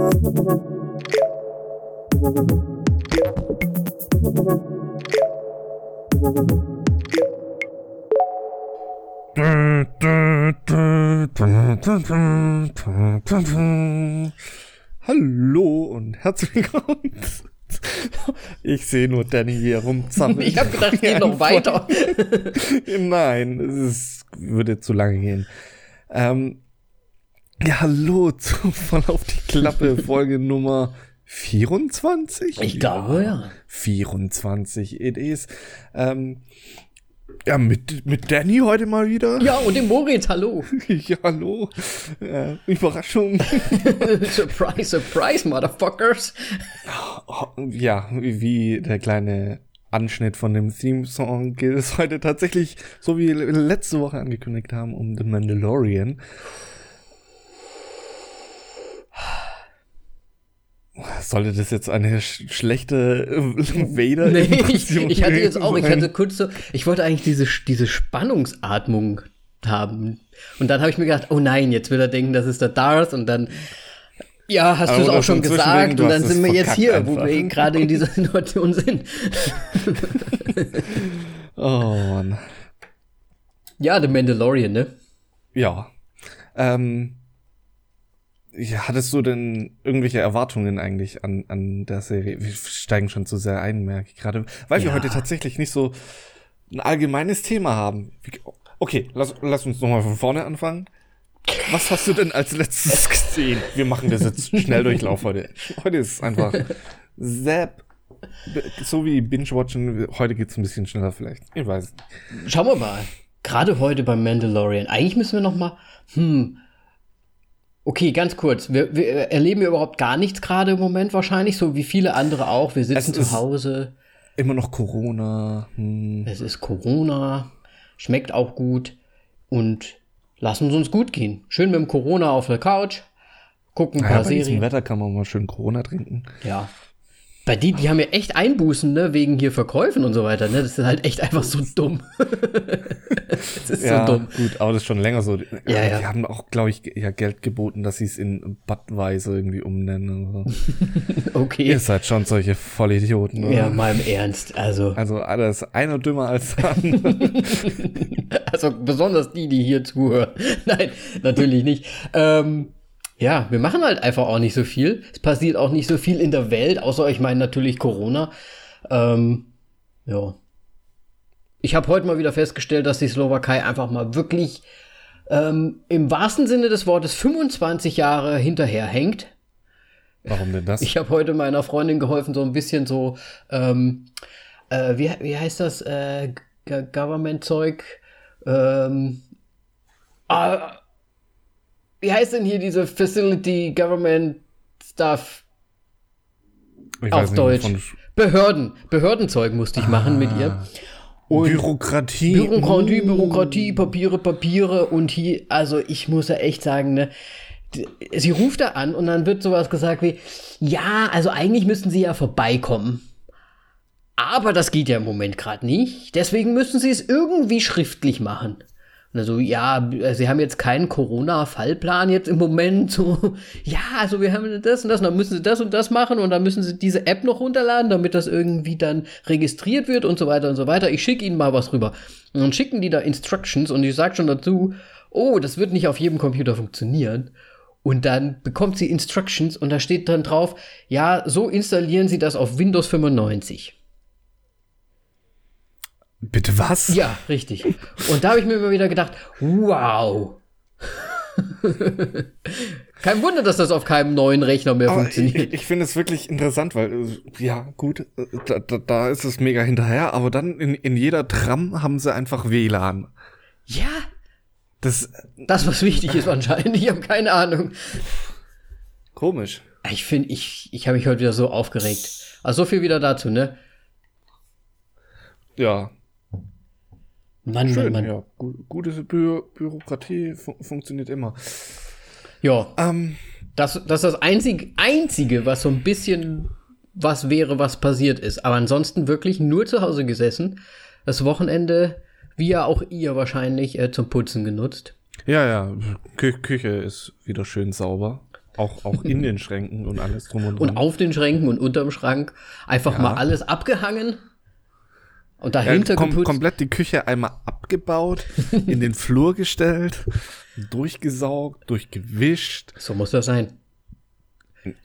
Hallo und herzlich willkommen. Ich sehe nur Danny hier rumzammeln. Ich habe gedacht, geht noch weiter. Nein, es würde zu lange gehen. Ähm, ja, hallo zu Voll auf die Klappe, Folge Nummer 24? Ich glaube, ja. 24 it is. Ähm, ja, mit, mit Danny heute mal wieder. Ja, und dem Moritz, hallo. ja, hallo. Äh, Überraschung. surprise, surprise, Motherfuckers. Ja, wie der kleine Anschnitt von dem Theme-Song geht es heute tatsächlich, so wie wir letzte Woche angekündigt haben, um The Mandalorian. Sollte das jetzt eine sch schlechte Vader nee, ich, ich hatte jetzt auch, ich hatte kurz so, ich wollte eigentlich diese, diese Spannungsatmung haben. Und dann habe ich mir gedacht, oh nein, jetzt will er denken, das ist der Darth und dann ja, hast du es auch schon gesagt und dann sind wir jetzt hier, einfach. wo wir gerade in dieser Situation sind. oh Mann. Ja, The Mandalorian, ne? Ja. Ähm, ja, hattest du denn irgendwelche Erwartungen eigentlich an, an der Serie? Wir steigen schon zu sehr ein, merke ich gerade. Weil ja. wir heute tatsächlich nicht so ein allgemeines Thema haben. Okay, lass, lass uns nochmal von vorne anfangen. Was hast du denn als letztes gesehen? Wir machen das jetzt schnell Durchlauf heute. Heute ist es einfach Zap. So wie Binge-Watchen. Heute geht's ein bisschen schneller vielleicht. Ich weiß Schauen wir mal. Gerade heute beim Mandalorian. Eigentlich müssen wir noch mal, hm, Okay, ganz kurz. Wir, wir erleben überhaupt gar nichts gerade im Moment wahrscheinlich, so wie viele andere auch. Wir sitzen zu Hause. Immer noch Corona. Hm. Es ist Corona. Schmeckt auch gut. Und lassen es uns gut gehen. Schön mit dem Corona auf der Couch. Gucken ein paar ja, bei Serien. Wetter kann man mal schön Corona trinken. Ja. Bei die, die haben ja echt Einbußen, ne, wegen hier Verkäufen und so weiter, ne? Das ist halt echt einfach so dumm. das ist ja, so dumm. Gut, aber das ist schon länger so. Ja, ja. Die haben auch, glaube ich, ja Geld geboten, dass sie es in Budweiser irgendwie umnennen. So. okay. Ihr seid schon solche Vollidioten, oder? Ja, mal im Ernst, also. Also alles einer dümmer als der andere. also besonders die, die hier zuhören. Nein, natürlich nicht. Ähm, ja, wir machen halt einfach auch nicht so viel. Es passiert auch nicht so viel in der Welt, außer ich meine natürlich Corona. Ähm, ja. Ich habe heute mal wieder festgestellt, dass die Slowakei einfach mal wirklich ähm, im wahrsten Sinne des Wortes 25 Jahre hinterherhängt. Warum denn das? Ich habe heute meiner Freundin geholfen, so ein bisschen so, ähm, äh, wie, wie heißt das, äh, Government-Zeug? Ähm, ah, wie heißt denn hier diese Facility Government Stuff ich auf Deutsch? Behörden. Behördenzeug musste ich ah. machen mit ihr. Und Bürokratie. Bürokratie, Bürokratie, Papiere, Papiere. Und hier, also ich muss ja echt sagen, ne, sie ruft da an und dann wird sowas gesagt wie, ja, also eigentlich müssten sie ja vorbeikommen. Aber das geht ja im Moment gerade nicht. Deswegen müssen sie es irgendwie schriftlich machen. Also ja, sie haben jetzt keinen Corona-Fallplan jetzt im Moment. So, ja, also wir haben das und das und dann müssen sie das und das machen und dann müssen sie diese App noch runterladen, damit das irgendwie dann registriert wird und so weiter und so weiter. Ich schicke ihnen mal was rüber. Und dann schicken die da Instructions und ich sage schon dazu, oh, das wird nicht auf jedem Computer funktionieren. Und dann bekommt sie Instructions und da steht dann drauf, ja, so installieren sie das auf Windows 95. Bitte was? Ja, richtig. Und da habe ich mir immer wieder gedacht, wow. Kein Wunder, dass das auf keinem neuen Rechner mehr Aber funktioniert. Ich, ich finde es wirklich interessant, weil, äh, ja, gut, äh, da, da, da ist es mega hinterher, aber dann in, in jeder Tram haben sie einfach WLAN. Ja. Das, das was wichtig ist anscheinend. Ich habe keine Ahnung. Komisch. Ich finde, ich, ich habe mich heute wieder so aufgeregt. Also so viel wieder dazu, ne? Ja, Mann, Schön, Mann, Mann. Ja, gute Bü Bürokratie fun funktioniert immer. Ja. Ähm, das, das ist das einzige, einzige, was so ein bisschen was wäre, was passiert ist. Aber ansonsten wirklich nur zu Hause gesessen. Das Wochenende, wie ja auch ihr wahrscheinlich, äh, zum Putzen genutzt. Ja, ja. Kü Küche ist wieder schön sauber. Auch, auch in den Schränken und alles drum und dran. Und auf den Schränken und unterm Schrank einfach ja. mal alles abgehangen. Und dahinter ja, kom komplett die Küche einmal abgebaut, in den Flur gestellt, durchgesaugt, durchgewischt. So muss das sein.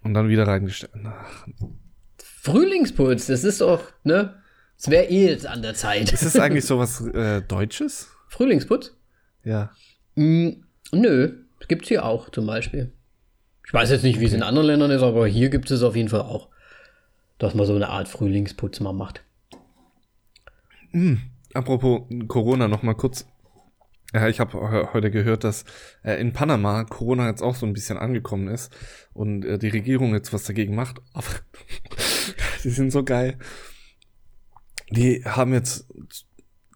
Und dann wieder reingestellt. Ach. Frühlingsputz, das ist doch, ne? Es wäre eh jetzt an der Zeit. Ist das eigentlich sowas äh, Deutsches? Frühlingsputz? Ja. Mm, nö, gibt's hier auch zum Beispiel. Ich weiß jetzt nicht, wie es in anderen Ländern ist, aber hier gibt es auf jeden Fall auch, dass man so eine Art Frühlingsputz mal macht. Mm, apropos Corona, noch mal kurz. Ja, ich habe heute gehört, dass äh, in Panama Corona jetzt auch so ein bisschen angekommen ist und äh, die Regierung jetzt was dagegen macht. Aber die sind so geil. Die haben jetzt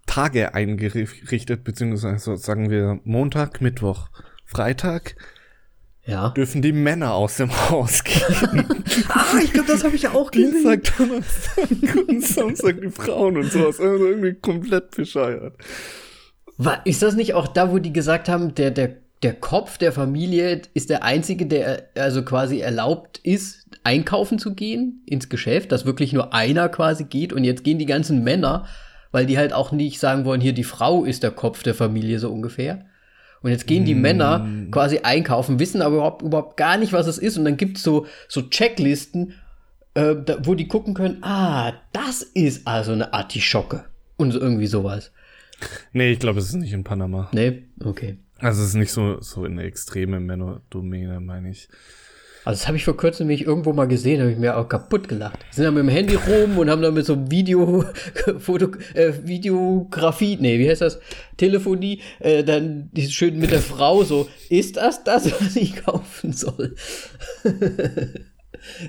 Tage eingerichtet, beziehungsweise sagen wir Montag, Mittwoch, Freitag. Ja. Dürfen die Männer aus dem Haus gehen. ah, ich glaube, das habe ich ja auch gesehen. Dienstag, Donnerstag und Samstag die Frauen und sowas. Also irgendwie komplett bescheuert. War, ist das nicht auch da, wo die gesagt haben, der, der, der Kopf der Familie ist der einzige, der also quasi erlaubt ist, einkaufen zu gehen ins Geschäft, dass wirklich nur einer quasi geht und jetzt gehen die ganzen Männer weil die halt auch nicht sagen wollen, hier die Frau ist der Kopf der Familie so ungefähr. Und jetzt gehen die mm. Männer quasi einkaufen, wissen aber überhaupt, überhaupt gar nicht, was es ist. Und dann gibt's so, so Checklisten, äh, da, wo die gucken können, ah, das ist also eine Artischocke. Und so irgendwie sowas. Nee, ich glaube, es ist nicht in Panama. Nee, okay. Also es ist nicht so, so eine extreme Männerdomäne, meine ich. Also das habe ich vor kurzem nämlich irgendwo mal gesehen, habe ich mir auch kaputt gelacht. Sind dann mit dem Handy rum und haben dann mit so Video, Foto, äh, Videografie, nee, wie heißt das? Telefonie, äh, dann schön mit der Frau so, ist das das, was ich kaufen soll?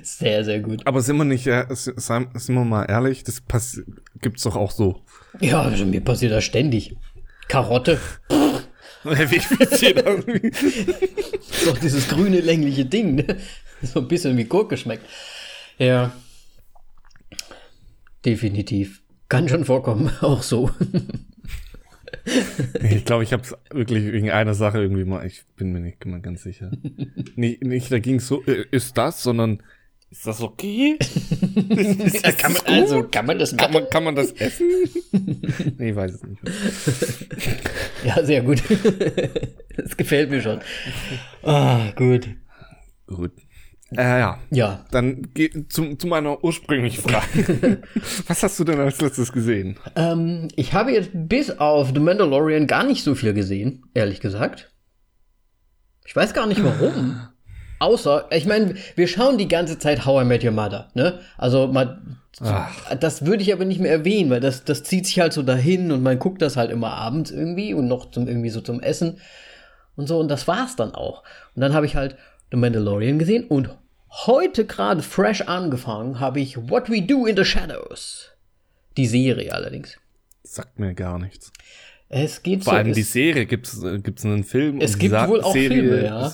sehr, sehr gut. Aber sind wir nicht, äh, sind wir mal ehrlich, das gibt's doch auch so. Ja, also mir passiert das ständig. Karotte. Wie viel irgendwie? Doch dieses grüne, längliche Ding, ne? So ein bisschen wie Gurke schmeckt. Ja. Definitiv. Kann schon vorkommen, auch so. ich glaube, ich habe es wirklich wegen einer Sache irgendwie mal, ich bin mir nicht mal ganz sicher. nicht, nicht da ging es so, äh, ist das, sondern ist das okay? ist das kann man, also, kann man das machen? Kann man, kann man das essen? nee, ich weiß es nicht. ja, sehr gut. das gefällt mir schon. Ah, gut. Gut. Äh, ja. Ja. Dann geh zu, zu meiner ursprünglichen Frage. Was hast du denn als letztes gesehen? Ähm, ich habe jetzt bis auf The Mandalorian gar nicht so viel gesehen, ehrlich gesagt. Ich weiß gar nicht warum. Außer, ich meine, wir schauen die ganze Zeit How I Met Your Mother, ne? Also mal, das würde ich aber nicht mehr erwähnen, weil das, das zieht sich halt so dahin und man guckt das halt immer abends irgendwie und noch zum, irgendwie so zum Essen und so und das war's dann auch. Und dann habe ich halt The Mandalorian gesehen und heute gerade fresh angefangen habe ich What We Do in the Shadows. Die Serie allerdings. Sagt mir gar nichts. Es geht Vor so, allem die Serie, gibt es einen Film? Es gibt wohl auch Serie Filme, ja.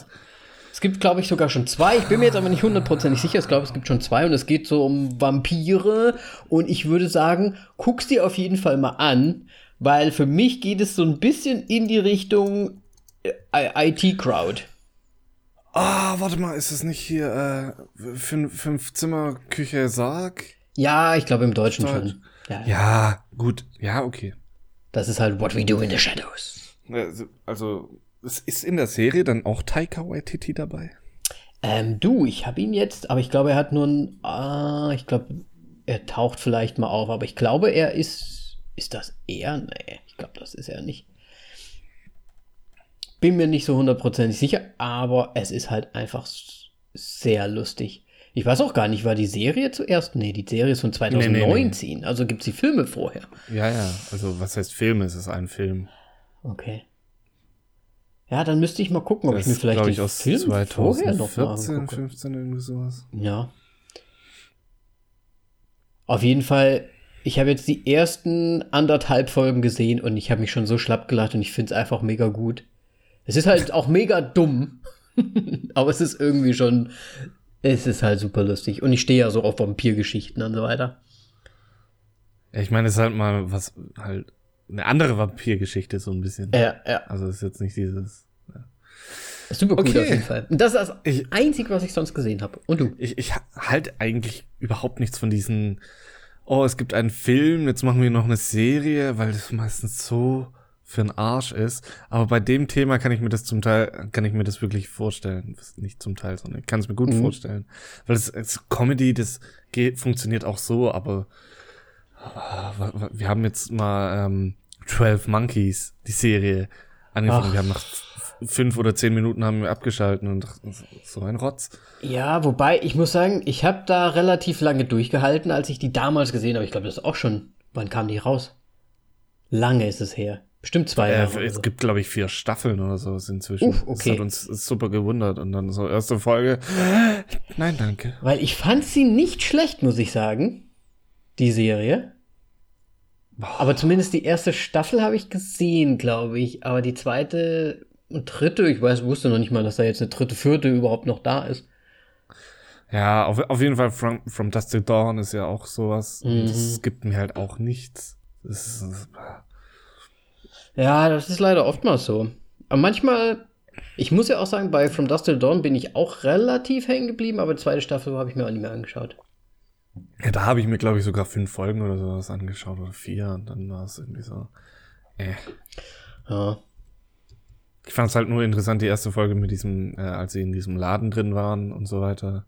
Es gibt, glaube ich, sogar schon zwei. Ich bin mir jetzt aber nicht hundertprozentig sicher. Ich glaube, es gibt schon zwei und es geht so um Vampire. Und ich würde sagen, guck's dir auf jeden Fall mal an, weil für mich geht es so ein bisschen in die Richtung äh, IT-Crowd. Ah, oh, warte mal, ist es nicht hier äh, fünf, fünf Zimmer Küche Sarg? Ja, ich glaube im Deutschen Deutsch. schon. Ja, ja. ja, gut. Ja, okay. Das ist halt What We Do in the Shadows. Also, ist in der Serie dann auch Taika Waititi dabei? Ähm, du, ich habe ihn jetzt, aber ich glaube, er hat nur ein, ah, ich glaube, er taucht vielleicht mal auf, aber ich glaube, er ist, ist das er? Nee, ich glaube, das ist er nicht. Bin mir nicht so hundertprozentig sicher, aber es ist halt einfach sehr lustig. Ich weiß auch gar nicht, war die Serie zuerst? Nee, die Serie ist von 2019, nee, nee, nee. also gibt es die Filme vorher. Ja, ja, also was heißt Filme? Es ist ein Film. Okay. Ja, dann müsste ich mal gucken, ob das ich mir vielleicht den ich, aus Film 2014, vorher noch mal 15, irgendwie sowas. Ja. Auf jeden Fall, ich habe jetzt die ersten anderthalb Folgen gesehen und ich habe mich schon so schlapp gelacht und ich finde es einfach mega gut. Es ist halt auch mega dumm, aber es ist irgendwie schon, es ist halt super lustig und ich stehe ja so auf Vampirgeschichten und so weiter. Ich meine, es ist halt mal was halt eine andere Vampirgeschichte so ein bisschen. Ja, ja. Also ist jetzt nicht dieses. Ja. Super gut Okay. auf jeden Fall. Das ist das Ich- Einzige, was ich sonst gesehen habe. Und du? Ich, ich halte eigentlich überhaupt nichts von diesen, oh, es gibt einen Film, jetzt machen wir noch eine Serie, weil das meistens so für einen Arsch ist. Aber bei dem Thema kann ich mir das zum Teil, kann ich mir das wirklich vorstellen. Nicht zum Teil, sondern ich kann es mir gut Mhm. vorstellen. Weil es, es Comedy, das geht, funktioniert auch so, aber wir haben jetzt mal ähm, 12 Monkeys, die Serie, angefangen. Ach. Wir haben nach fünf oder zehn Minuten haben wir abgeschalten und so ein Rotz. Ja, wobei, ich muss sagen, ich habe da relativ lange durchgehalten, als ich die damals gesehen habe. Ich glaube, das ist auch schon. Wann kam die raus? Lange ist es her. Bestimmt zwei Äh, Jahre. es so. gibt, glaube ich, vier Staffeln oder so inzwischen. Uff, okay. Das hat uns super gewundert. Und dann so erste Folge. Nein, danke. Weil ich fand sie nicht schlecht, muss ich sagen. Die Serie. Aber zumindest die erste Staffel habe ich gesehen, glaube ich. Aber die zweite und dritte, ich weiß, wusste noch nicht mal, dass da jetzt eine dritte, vierte überhaupt noch da ist. Ja, auf, auf jeden Fall From, From Dust to Dawn ist ja auch sowas. Und Mhm. Das gibt mir halt auch nichts. Das ist, Ja, das ist leider oftmals so. Aber manchmal, ich muss ja auch sagen, bei From Dust Till Dawn bin ich auch relativ hängen geblieben, aber die zweite Staffel habe ich mir auch nicht mehr angeschaut. Ja, da habe ich mir, glaube ich, sogar fünf Folgen oder sowas angeschaut oder vier. Und dann war es irgendwie so. Äh. Ja. Ich fand es halt nur interessant, die erste Folge mit diesem, äh, als sie in diesem Laden drin waren und so weiter.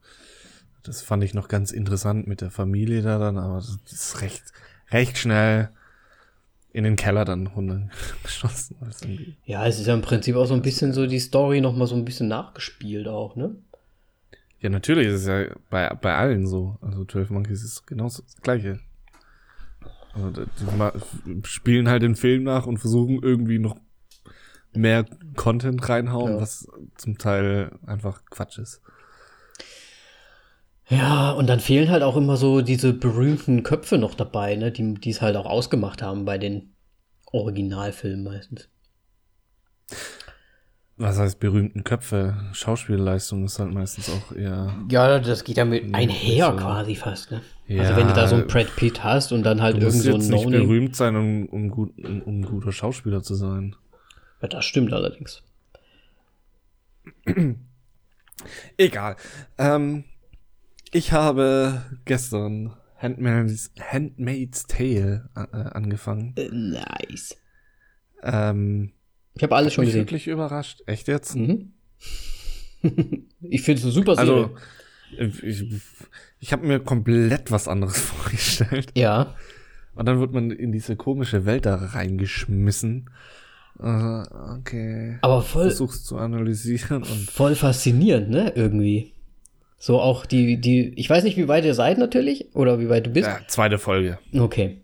Das fand ich noch ganz interessant mit der Familie da dann, aber das ist recht, recht schnell in den Keller dann runtergeschossen. ja, es ist ja im Prinzip auch so ein bisschen so die Story nochmal so ein bisschen nachgespielt auch, ne? Ja, natürlich ist es ja bei, bei allen so. Also 12 Monkeys ist genauso das Gleiche. Also, die spielen halt den Film nach und versuchen irgendwie noch mehr Content reinhauen, Ja. was zum Teil einfach Quatsch ist. Ja, und dann fehlen halt auch immer so diese berühmten Köpfe noch dabei, ne? Die es halt auch ausgemacht haben bei den Originalfilmen meistens. Was heißt berühmten Köpfe? Schauspielleistung ist halt meistens auch eher. Ja, das geht ja mit einher so. quasi fast, ne? Ja, also wenn du da so einen Brad Pitt hast und dann halt Du irgend musst so ein nicht berühmt sein, um, um, gut, um, um ein guter Schauspieler zu sein. Ja, das stimmt allerdings. Egal. Ähm, ich habe gestern Handmaid's, Handmaid's Tale äh, angefangen. Äh, nice. Ähm, Ich habe alles schon mich gesehen. wirklich überrascht. Echt jetzt? Mhm. ich finde es eine super Serie. Also, ich, ich habe mir komplett was anderes vorgestellt. ja. Und dann wird man in diese komische Welt da reingeschmissen. Äh, okay. Aber voll, Versuchst zu analysieren und voll faszinierend, ne? Irgendwie. So auch die, die, ich weiß nicht, wie weit ihr seid natürlich, oder wie weit du bist. ja, zweite Folge. Okay.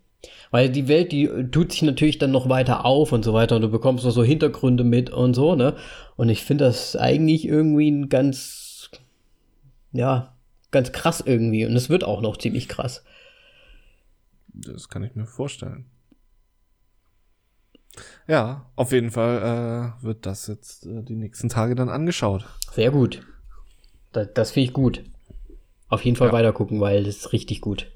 Weil die Welt, die tut sich natürlich dann noch weiter auf und so weiter und du bekommst noch so Hintergründe mit und so, ne? Und ich finde das eigentlich irgendwie ein ganz, ja, ganz krass irgendwie. Und es wird auch noch ziemlich krass. Das kann ich mir vorstellen. Ja, auf jeden Fall äh, wird das jetzt äh, die nächsten Tage dann angeschaut. Sehr gut. Das, das finde ich gut. Auf jeden Fall Ja. weiter gucken, weil das ist richtig gut.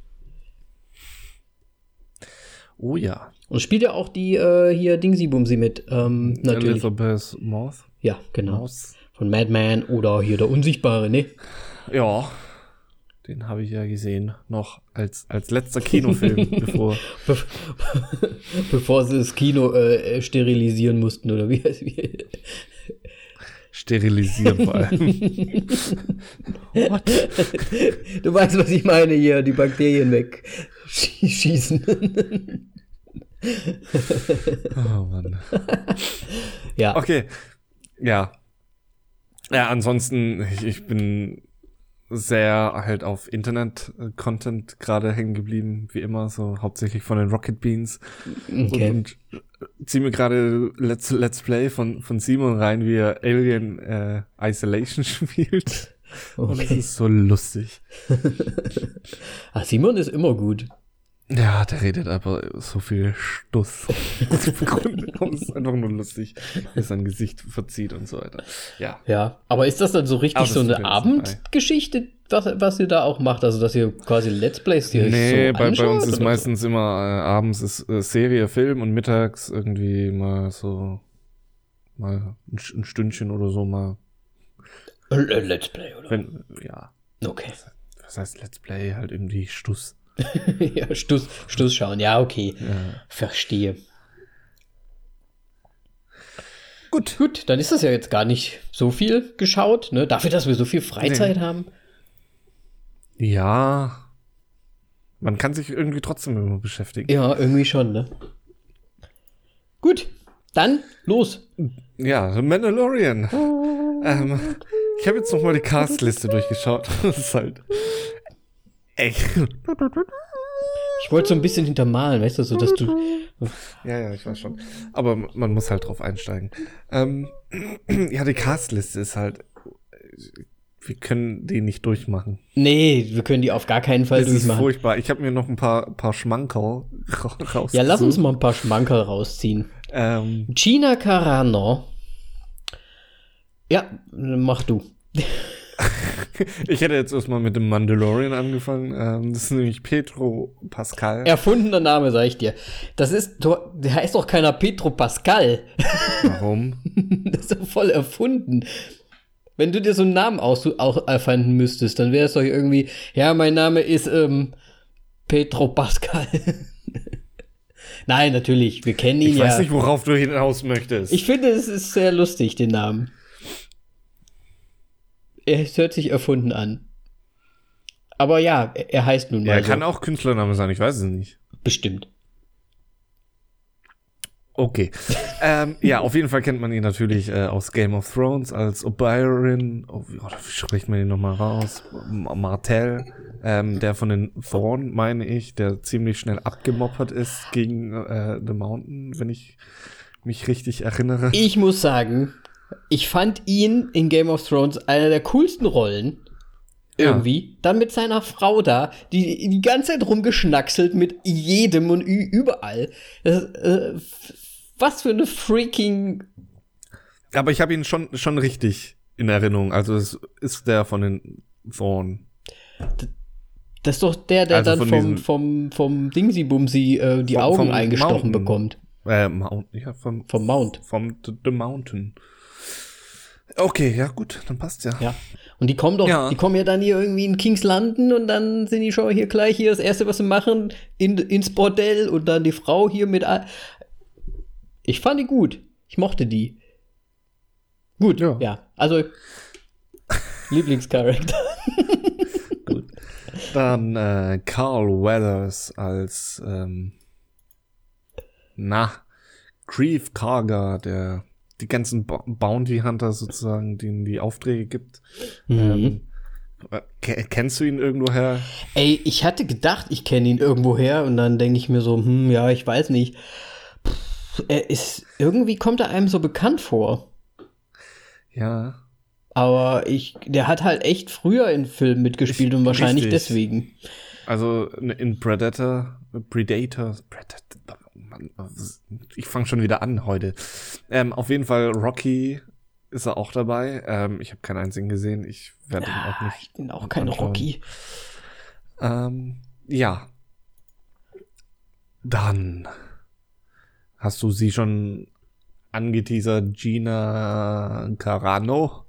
Oh ja. Und spielt ja auch die äh, hier Dingsy-Bumsy mit. Ähm, natürlich. Elizabeth Moth. Ja, genau. Mouse. Von Madman oder hier der Unsichtbare, ne? Ja. Den habe ich ja gesehen. Noch als, als letzter Kinofilm, bevor. Be Bevor sie das Kino äh, sterilisieren mussten, oder wie heißt wie? Sterilisieren vor allem. What? Du weißt, was ich meine hier, die Bakterien wegschießen. Oh Mann. ja. Okay. Ja. Ja, ansonsten, ich, ich bin sehr halt auf Internet-Content gerade hängen geblieben, wie immer, so hauptsächlich von den Rocket Beans. Okay. Und, und zieh mir gerade Let's, Let's Play von, von Simon rein, wie er Alien äh, Isolation spielt. Und es okay. ist so lustig. Ah, Simon ist immer gut. Ja, der redet aber so viel Stuss. das ist einfach nur lustig, wie sein Gesicht verzieht und so weiter. Ja. Ja. Aber ist das dann so richtig Aber so eine Abendgeschichte, was, was ihr da auch macht? Also, dass ihr quasi Let's Plays hier Nee, so bei, bei anschaut, uns ist oder meistens immer äh, abends ist äh, Serie, Film und mittags irgendwie mal so mal ein, ein Stündchen oder so mal Äh, äh, Let's Play, oder? Wenn, ja. Okay. Was heißt Let's Play? Halt irgendwie Stuss. ja, Stuss, Stuss schauen. Ja, okay. Verstehe. Gut. Gut, dann ist das ja jetzt gar nicht so viel geschaut, ne? Dafür, dass wir so viel Freizeit Nee. haben. Ja. Man kann sich irgendwie trotzdem immer beschäftigen. Ja, irgendwie schon, ne? Gut, dann los. Ja, The Mandalorian. ähm, ich habe jetzt noch mal die Castliste durchgeschaut. Das ist halt. Ey. Ich wollte so ein bisschen hintermalen, weißt du, so dass du. Ja, ja, ich weiß schon. Aber man muss halt drauf einsteigen. Ähm, ja, die Castliste ist halt. Wir können die nicht durchmachen. Nee, wir können die auf gar keinen Fall ist durchmachen. furchtbar. Ich habe mir noch ein paar, paar Schmankerl ra- rausgesucht. Ja, lass uns mal ein paar Schmankerl rausziehen. Ähm, Gina Carano. Ja, mach du. ich hätte jetzt erstmal mit dem Mandalorian angefangen. Ähm, das ist nämlich Pedro Pascal. Erfundener Name, sag ich dir. Das ist, der heißt doch keiner Petro Pascal. Warum? Das ist doch voll erfunden. Wenn du dir so einen Namen aus, auch erfinden müsstest, dann wäre es doch irgendwie, ja, mein Name ist ähm, Petro Pascal. Nein, natürlich, wir kennen ihn Ich ja. weiß nicht, worauf du hinaus möchtest. Ich finde, es ist sehr lustig, den Namen. Es hört sich erfunden an. Aber ja, er heißt nun mal er so. kann auch Künstlername sein, ich weiß es nicht. Bestimmt. Okay. ähm, ja, auf jeden Fall kennt man ihn natürlich äh, aus Game of Thrones als Oberyn, oh, wie spricht man ihn nochmal raus? Martell, ähm, der von den Thorn, meine ich, der ziemlich schnell abgemoppert ist gegen äh, The Mountain, wenn ich mich richtig erinnere. Ich muss sagen, ich fand ihn in Game of Thrones einer der coolsten Rollen. Ja. Irgendwie. Dann mit seiner Frau da, die die ganze Zeit rumgeschnackselt mit jedem und überall. Das, äh, was für eine freaking. Aber ich habe ihn schon, schon richtig in Erinnerung. Also es ist der von den Thorn. Das ist doch der, der Also dann vom, vom, vom Dingsi-Bumsi äh, die Vom- Augen vom eingestochen Mountain. bekommt. Äh, Mount, ja, vom, Vom Mount. vom The Mountain. Okay, ja gut, dann passt ja. Ja. Und die kommen doch, Ja. die kommen ja dann hier irgendwie in Kings Landen und dann sind die schon hier gleich hier das erste, was sie machen, in, ins Bordell und dann die Frau hier mit. all- Ich fand die gut. Ich mochte die. Gut, ja. Ja. Also Lieblingscharakter. Dann äh, Carl Weathers als ähm, na Grief Karga, der die ganzen Bo Bounty Hunter sozusagen, denen die Aufträge gibt. Ähm, äh, ke- kennst du ihn irgendwoher? Ey, ich hatte gedacht, ich kenne ihn irgendwoher und dann denke ich mir so, hm, ja, ich weiß nicht. Pff, er ist irgendwie kommt er einem so bekannt vor. Ja. Aber ich, der hat halt echt früher in Filmen mitgespielt Ich- und wahrscheinlich richtig. deswegen. Also in Predator, Predator, Predator ich fange schon wieder an heute. Ähm, auf jeden Fall Rocky ist er auch dabei. Ähm, ich habe keinen einzigen gesehen. Ich werde ihn auch Ah, nicht. ich bin auch kein anschauen. Rocky. Ähm, ja. Dann hast du sie schon angeteasert, Gina Carano.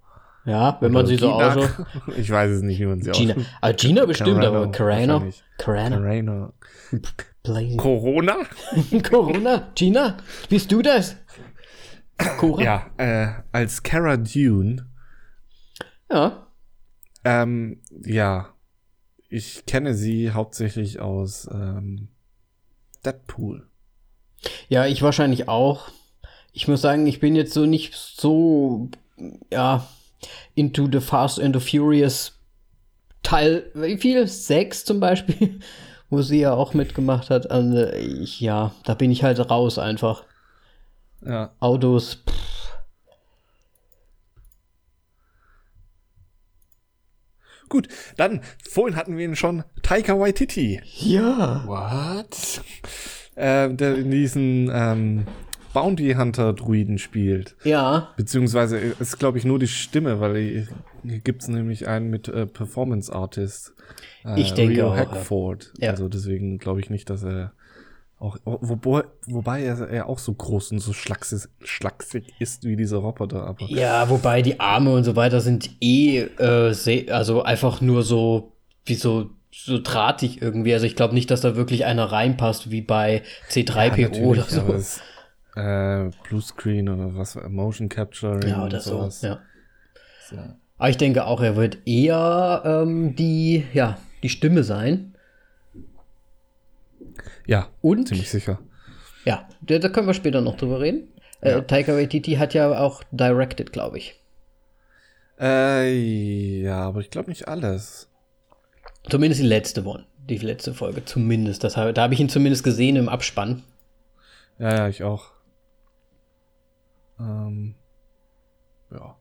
Ja, wenn man Oder sie so ausschaut. Ich weiß es nicht, wie man sie Gina. Ah, Gina bestimmt, Carano, aber Carano. Carano. Carano. Blazing. Corona? Corona. Gina, bist du das? Cora? Ja, äh, als Cara Dune, Ja. ähm, ja, ich kenne sie hauptsächlich aus ähm, Deadpool. Ja, ich wahrscheinlich auch. Ich muss sagen, ich bin jetzt so nicht so, ja, into the Fast and the Furious Teil, wie viel? Sechs zum Beispiel, wo sie ja auch mitgemacht hat. Also, ich, ja, da bin ich halt raus einfach. Ja, Autos, pff, gut, dann, vorhin hatten wir ihn schon, Taika Waititi. ja. What? Äh, der in diesen ähm, Bounty Hunter Druiden spielt. Ja, Beziehungsweise ist, glaube ich, nur die Stimme, weil hier- hier gibt es nämlich einen mit äh, Performance Artist. Äh, Ich denke Rio auch, ja. Hackford. Ja. Also deswegen glaube ich nicht, dass er Auch, wobei, wobei er, er auch so groß und so schlaksig, schlaksig ist wie diese Roboter. Aber Ja, wobei die Arme und so weiter sind eh, äh, also einfach nur so, wie so, so drahtig irgendwie. Also ich glaube nicht, dass da wirklich einer reinpasst, wie bei C3PO oder natürlich, aber so. Äh, Bluescreen oder was, Motion Capturing. Ja, oder so, sowas. ja. Ja. Aber ich denke auch, er wird eher ähm, die, ja, die Stimme sein. ja, Und, ziemlich sicher. ja, da, da können wir später noch drüber reden. Äh, Ja. Taika Waititi hat ja auch directed, glaube ich. Äh, ja, aber ich glaube nicht alles. Zumindest die letzte One. Die letzte Folge, zumindest. Das, da habe ich ihn zumindest gesehen im Abspann. Ja, ja, ich auch. Ähm, ja.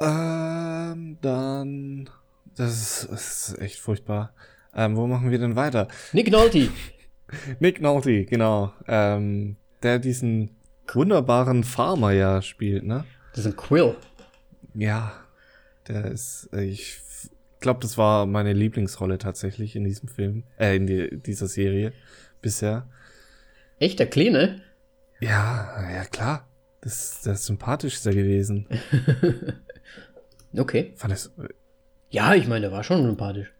Ähm, dann. Das ist, das ist echt furchtbar. Ähm, wo machen wir denn weiter? Nick Nolte. Nick Nolte, genau. Ähm, der diesen wunderbaren Farmer ja spielt, ne? Das ist ein Quill. Ja. Der ist, äh, ich glaube, das war meine Lieblingsrolle tatsächlich in diesem Film, äh, in die, dieser Serie bisher. Echt, der Kleine? Ja, ja klar. Das ist der sympathischste gewesen. Okay. Fand es, Ja, ich meine, der war schon sympathisch.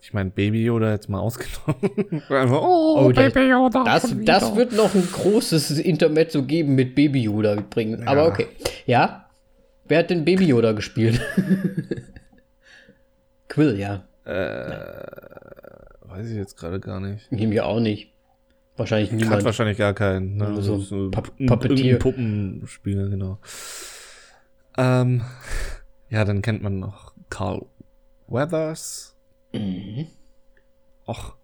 ich meine, Baby Yoda jetzt mal ausgenommen. Einfach, oh, Oh, der- Baby Yoda. Das, das wird noch ein großes Intermezzo geben mit Baby Yoda übrigens. Aber Ja. okay. Ja? Wer hat denn Baby Yoda gespielt? Quill, ja. Weiß ich jetzt gerade gar nicht. Ich mir auch nicht. Wahrscheinlich Hat niemand. wahrscheinlich gar keinen. Ne? Ja, so Puppeteer. irgendein Puppenspieler, genau. Ähm, ja, dann kennt man noch Carl Weathers. Mhm. Och.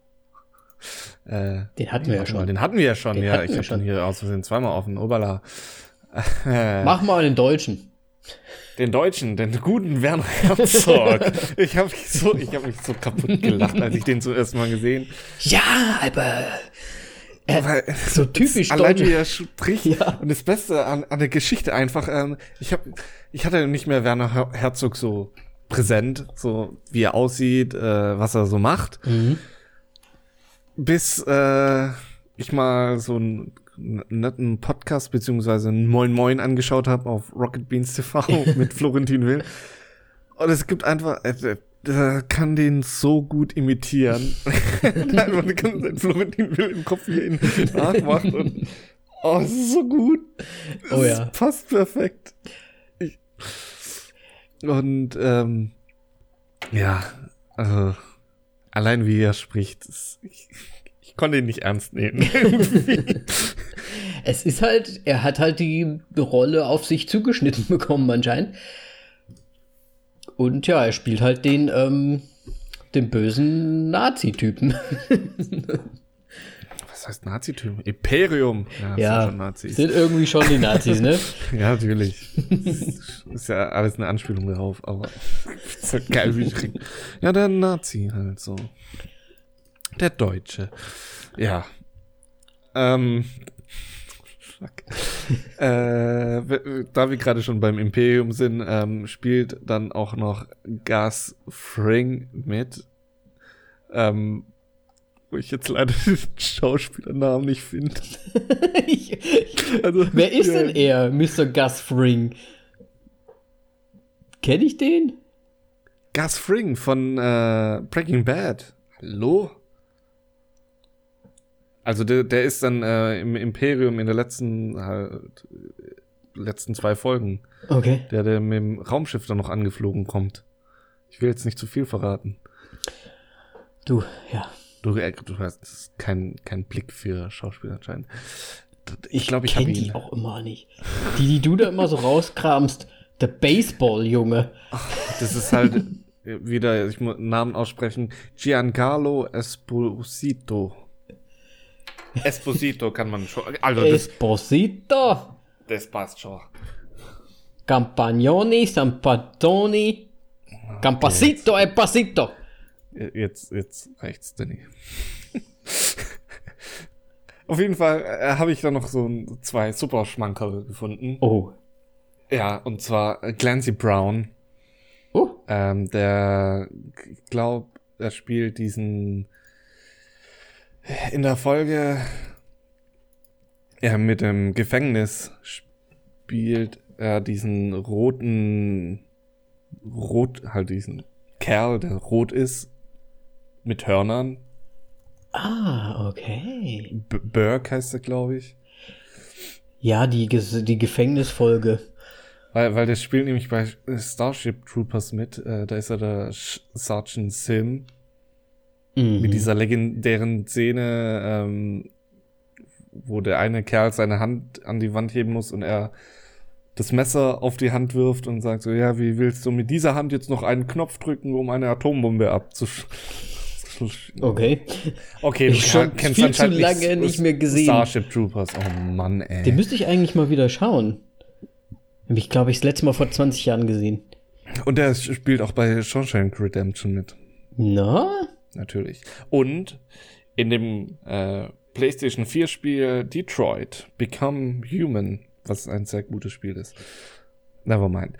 Äh, Den hatten wir ja schon. Mal, den hatten wir ja schon, Den ja. Ich habe schon. hier aus Versehen zweimal offen. Obala. Mach mal den Deutschen. Den Deutschen, den guten Werner Herzog. ich habe mich, so, ich hab mich so kaputt gelacht, als ich den zum ersten Mal gesehen Ja, aber. Weil, So typisch allein wie er spricht. Ja. Und das Beste an, an der Geschichte einfach, ähm, ich hab, ich hatte nicht mehr Werner Her- Herzog so präsent, so wie er aussieht, äh, was er so macht, Mhm. bis äh, ich mal so einen netten Podcast beziehungsweise ein Moin Moin angeschaut habe auf Rocket Beans TV mit Florentin Will. Und es gibt einfach, äh, der- kann den so gut imitieren. Der die ganze Zeit Florentin Will im Kopf hier ihn nachmacht und oh, es ist so gut. Es Oh ja. passt perfekt. Ich, und ähm, ja, also allein wie er spricht, das, ich, ich konnte ihn nicht ernst nehmen. Es ist halt, er hat halt die Rolle auf sich zugeschnitten bekommen anscheinend. Und ja, er spielt halt den, ähm, den bösen Nazi-Typen. Was heißt Nazitum? Imperium. Ja, Ja, sind schon Nazis. sind irgendwie schon die Nazis, ne? Ja, natürlich. Ist ja alles eine Anspielung darauf, aber ist halt geil, wie ich Ja, der Nazi halt so. Der Deutsche. Ja. Ähm. Fuck. äh, da wir gerade schon beim Imperium sind, ähm, spielt dann auch noch Gas Fring mit. Ähm, wo ich jetzt leider den Schauspielernamen nicht finde. Also, Wer ist ja. denn er, Mr. Gus Fring? Kenn ich den? Gus Fring von äh, Breaking Bad. Hallo? Also der, der ist dann äh, im Imperium in der letzten halt, letzten zwei Folgen, Okay. der, der mit dem Raumschiff dann noch angeflogen kommt. Ich will jetzt nicht zu viel verraten. Du, ja. Du, äh, du hast keinen kein Blick für Schauspieler anscheinend. Ich, Ich glaube, ich habe kenn die ihn. auch immer nicht. Die, die du da immer so rauskramst. Der Baseball-Junge. Das ist halt äh, wieder, ich muss Namen aussprechen, Giancarlo Esposito. Esposito kann man schon. Also das, Esposito. das passt schon. Campagnoni, Sampatoni. Campasito e pasito. Jetzt, jetzt reicht's, Danny. Auf jeden Fall äh, habe ich da noch so ein- zwei super Schmankerl gefunden. Oh. Ja, und zwar Clancy Brown, Oh. ähm, der, ich glaube, er spielt diesen in der Folge ja, mit dem Gefängnis spielt er diesen roten rot halt diesen Kerl, der rot ist mit Hörnern. Ah, okay. B Burke heißt er, glaube ich. Ja, die, die Gefängnisfolge. Weil, weil der spielt nämlich bei Starship Troopers mit. Äh, da ist er der Sergeant Sim. Mhm. Mit dieser legendären Szene, ähm, wo der eine Kerl seine Hand an die Wand heben muss und er das Messer auf die Hand wirft und sagt so, ja, wie willst du mit dieser Hand jetzt noch einen Knopf drücken, um eine Atombombe abzusch... Okay. Okay, du ich schon kennst viel zu lange nicht mehr gesehen. Starship Troopers, oh Mann, ey. Den müsste ich eigentlich mal wieder schauen. Ich, glaube ich, das letzte Mal vor 20 Jahren gesehen. Und der spielt auch bei Shawshank Redemption mit. Na? Natürlich. Und in dem äh, PlayStation 4 Spiel Detroit Become Human, was ein sehr gutes Spiel ist. Nevermind.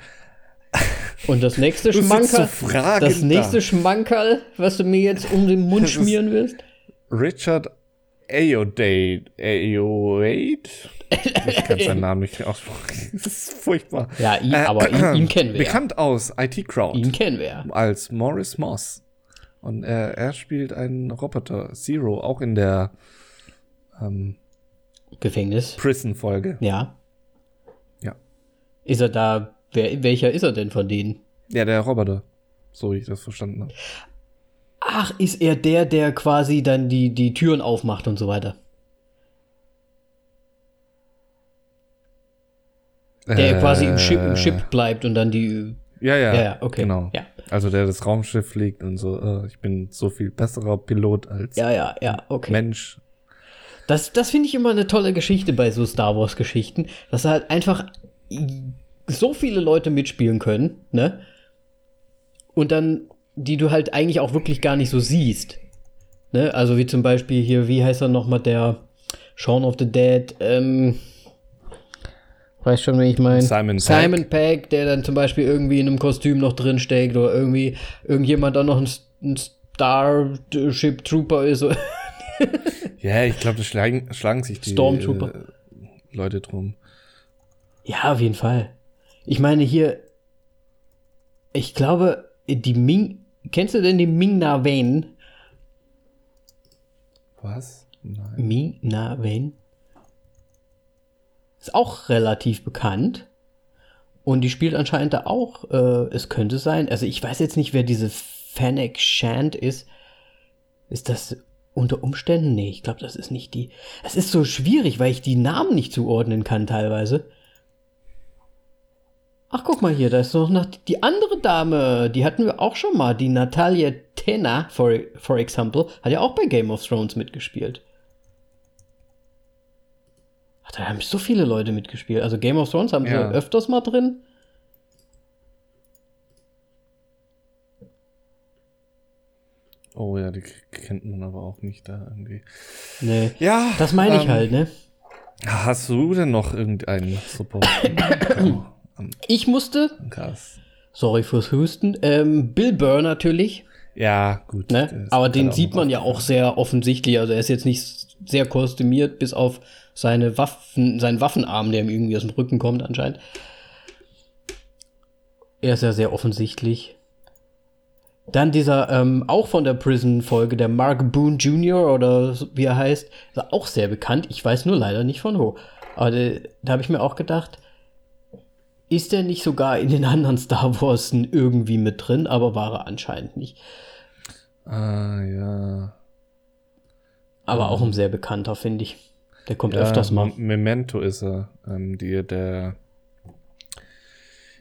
Und das nächste Schmankerl, so das nächste da. Schmankerl, was du mir jetzt um den Mund schmieren willst? Richard Ayoade. Ayoade? Ich kann seinen Namen nicht aussprechen. Das ist furchtbar. Ja, ihn, äh, aber ihn, ihn, kennen wir. Bekannt aus IT Crowd. Ihn kennen wir. Als Morris Moss. Und er, er spielt einen Roboter, Zero, auch in der ähm, Gefängnis. Prison-Folge. Ja. Ja. Ist er da, wer, welcher ist er denn von denen? Ja, der Roboter. So wie ich das verstanden habe. Ach, ist er der, der quasi dann die, die Türen aufmacht und so weiter? Der äh, quasi im Chip, im Chip bleibt und dann die. Ja, ja, ja, okay. Genau. Ja. Also der das Raumschiff fliegt und so, äh, ich bin so viel besserer Pilot als ja, ja, ja, okay. Mensch. Das, das finde ich immer eine tolle Geschichte bei so Star Wars-Geschichten, dass halt einfach so viele Leute mitspielen können, ne? Und dann, die du halt eigentlich auch wirklich gar nicht so siehst. Ne? Also wie zum Beispiel hier, wie heißt er nochmal, der Shaun of the Dead, ähm, Weißt schon, wie ich meine? Simon, Simon Peck, der dann zum Beispiel irgendwie in einem Kostüm noch drin steckt oder irgendwie irgendjemand da noch ein, ein Starship Trooper ist. ja, ich glaube, da schlagen, schlagen sich die Stormtrooper. Äh, Leute drum. Ja, auf jeden Fall. Ich meine hier, ich glaube, die Ming, kennst du denn die Ming Na Wen? Was? Nein. Ming Na Wen? Ist auch relativ bekannt. Und die spielt anscheinend da auch, äh, es könnte sein, also ich weiß jetzt nicht, wer diese Fennec Shand ist. Ist das unter Umständen? Nee, ich glaube, das ist nicht die. Es ist so schwierig, weil ich die Namen nicht zuordnen kann teilweise. Ach, guck mal hier, da ist noch die andere Dame, die hatten wir auch schon mal, die Natalia Tena, for, for example, hat ja auch bei Game of Thrones mitgespielt. Ach, da haben so viele Leute mitgespielt. Also Game of Thrones haben ja. sie öfters mal drin. Oh ja, die kennt man aber auch nicht da irgendwie. Nee. Ja. Das meine ich ähm, halt, ne? Hast du denn noch irgendeinen super? ich musste. Krass. Sorry fürs Husten. Ähm, Bill Burr natürlich. Ja, gut. Ne? Aber den sieht man ja auch sehr offensichtlich. Also er ist jetzt nicht sehr kostümiert, bis auf seine Waffen, seinen Waffenarm, der ihm irgendwie aus dem Rücken kommt anscheinend. Er ist ja sehr offensichtlich. Dann dieser, ähm, auch von der Prison-Folge, der Mark Boone Jr. oder wie er heißt, ist auch sehr bekannt. Ich weiß nur leider nicht von wo. Aber der, da habe ich mir auch gedacht, ist der nicht sogar in den anderen Star Wars irgendwie mit drin, aber war er anscheinend nicht. Ah, ja. Aber auch ein sehr bekannter, finde ich. Der kommt ja, öfters mal. Memento ist er, ähm, die der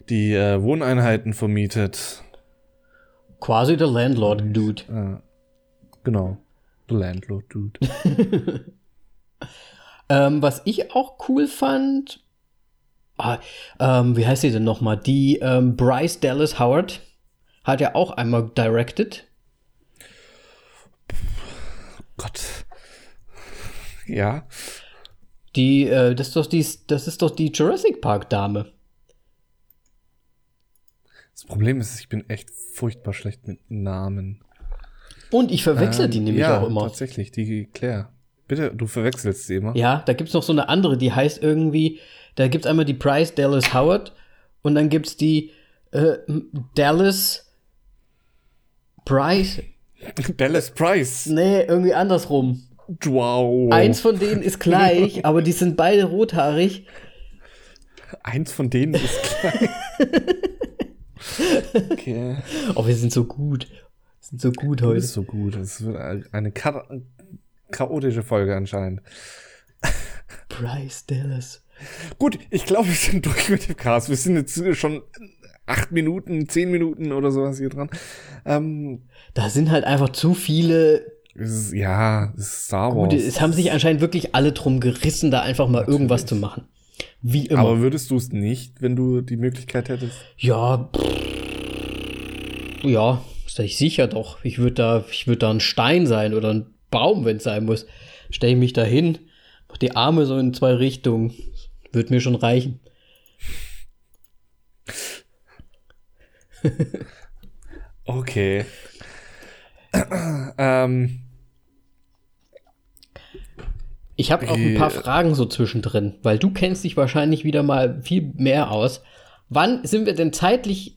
die äh, Wohneinheiten vermietet. Quasi der Landlord-Dude. Äh, genau. Der Landlord-Dude. ähm, was ich auch cool fand, ah, ähm, wie heißt sie denn nochmal? Die ähm, Bryce Dallas Howard hat ja auch einmal directed. Gott. Ja. Die, äh, das ist doch die, das ist doch die Jurassic Park Dame. Das Problem ist, ich bin echt furchtbar schlecht mit Namen. Und ich verwechsel Ähm, die nämlich ja, auch immer. Tatsächlich, die Claire. Bitte, du verwechselst sie immer. Ja, da gibt's noch so eine andere, die heißt irgendwie, da gibt's einmal die Bryce Dallas Howard und dann gibt's die äh, Dallas Bryce, Dallas Price. nee, irgendwie andersrum. Wow. Eins von denen ist gleich, aber die sind beide rothaarig. Eins von denen ist klein. okay. Oh, wir sind so gut. Wir sind so gut heute. ist so gut. Das wird eine cha chaotische Folge anscheinend. Bryce Dallas. Gut, ich glaube, wir sind durch mit dem Cast. Wir sind jetzt schon acht Minuten, zehn Minuten oder sowas hier dran. Ähm, Da sind halt einfach zu viele es ist, ja, es ist Star Wars. gute. Es haben sich anscheinend wirklich alle drum gerissen, da einfach mal irgendwas zu machen. Wie immer. Aber würdest du es nicht, wenn du die Möglichkeit hättest? Ja, pff, ja, sag ich sicher doch. Ich würde da, ich würde da ein Stein sein oder ein Baum, wenn es sein muss. Stell ich mich da hin, mach die Arme so in zwei Richtungen. Wird mir schon reichen. Okay. ähm, Ich habe auch ein paar Fragen so zwischendrin, weil du kennst dich wahrscheinlich wieder mal viel mehr aus. Wann sind wir denn zeitlich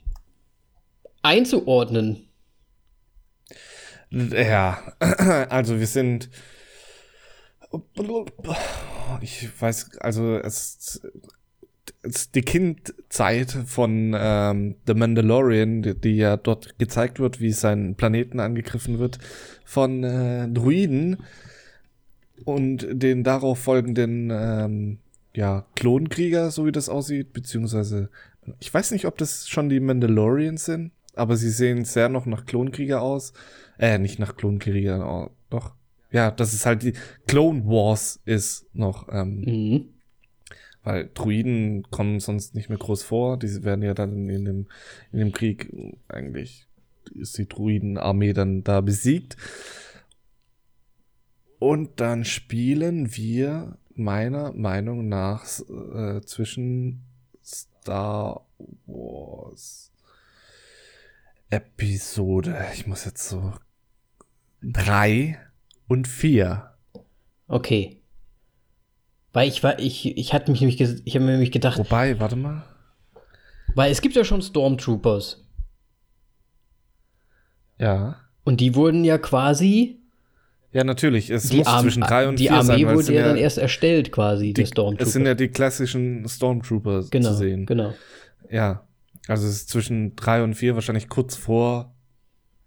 einzuordnen? ja, also wir sind. Ich weiß, also es, es ist die Kindzeit von ähm, The Mandalorian, die, die ja dort gezeigt wird, wie sein Planeten angegriffen wird von äh, Druiden und den darauf folgenden ähm, ja, Klonkrieger, so wie das aussieht, beziehungsweise ich weiß nicht, ob das schon die Mandalorians sind, aber sie sehen sehr noch nach Klonkrieger aus. Äh, nicht nach Klonkrieger, oh, doch. Ja, dass es halt die Clone Wars ist noch, ähm, Mhm. weil Druiden kommen sonst nicht mehr groß vor. Die werden ja dann in dem, in dem Krieg eigentlich ist die Druidenarmee dann da besiegt. Und dann spielen wir meiner Meinung nach äh, zwischen Star Wars Episode, ich muss jetzt so drei und vier. Okay. Weil ich war, ich, ich hatte mich nämlich, ich habe mir nämlich gedacht, Wobei, warte mal. weil es gibt ja schon Stormtroopers Ja. und die wurden ja quasi, Ja, natürlich. Es die, muss Arm zwischen drei und die vier Armee sein, weil es wurde ja dann erst erstellt quasi, die die, Stormtrooper. es sind ja die klassischen Stormtrooper genau, zu sehen. genau. Ja. Also es ist zwischen drei und vier wahrscheinlich kurz vor.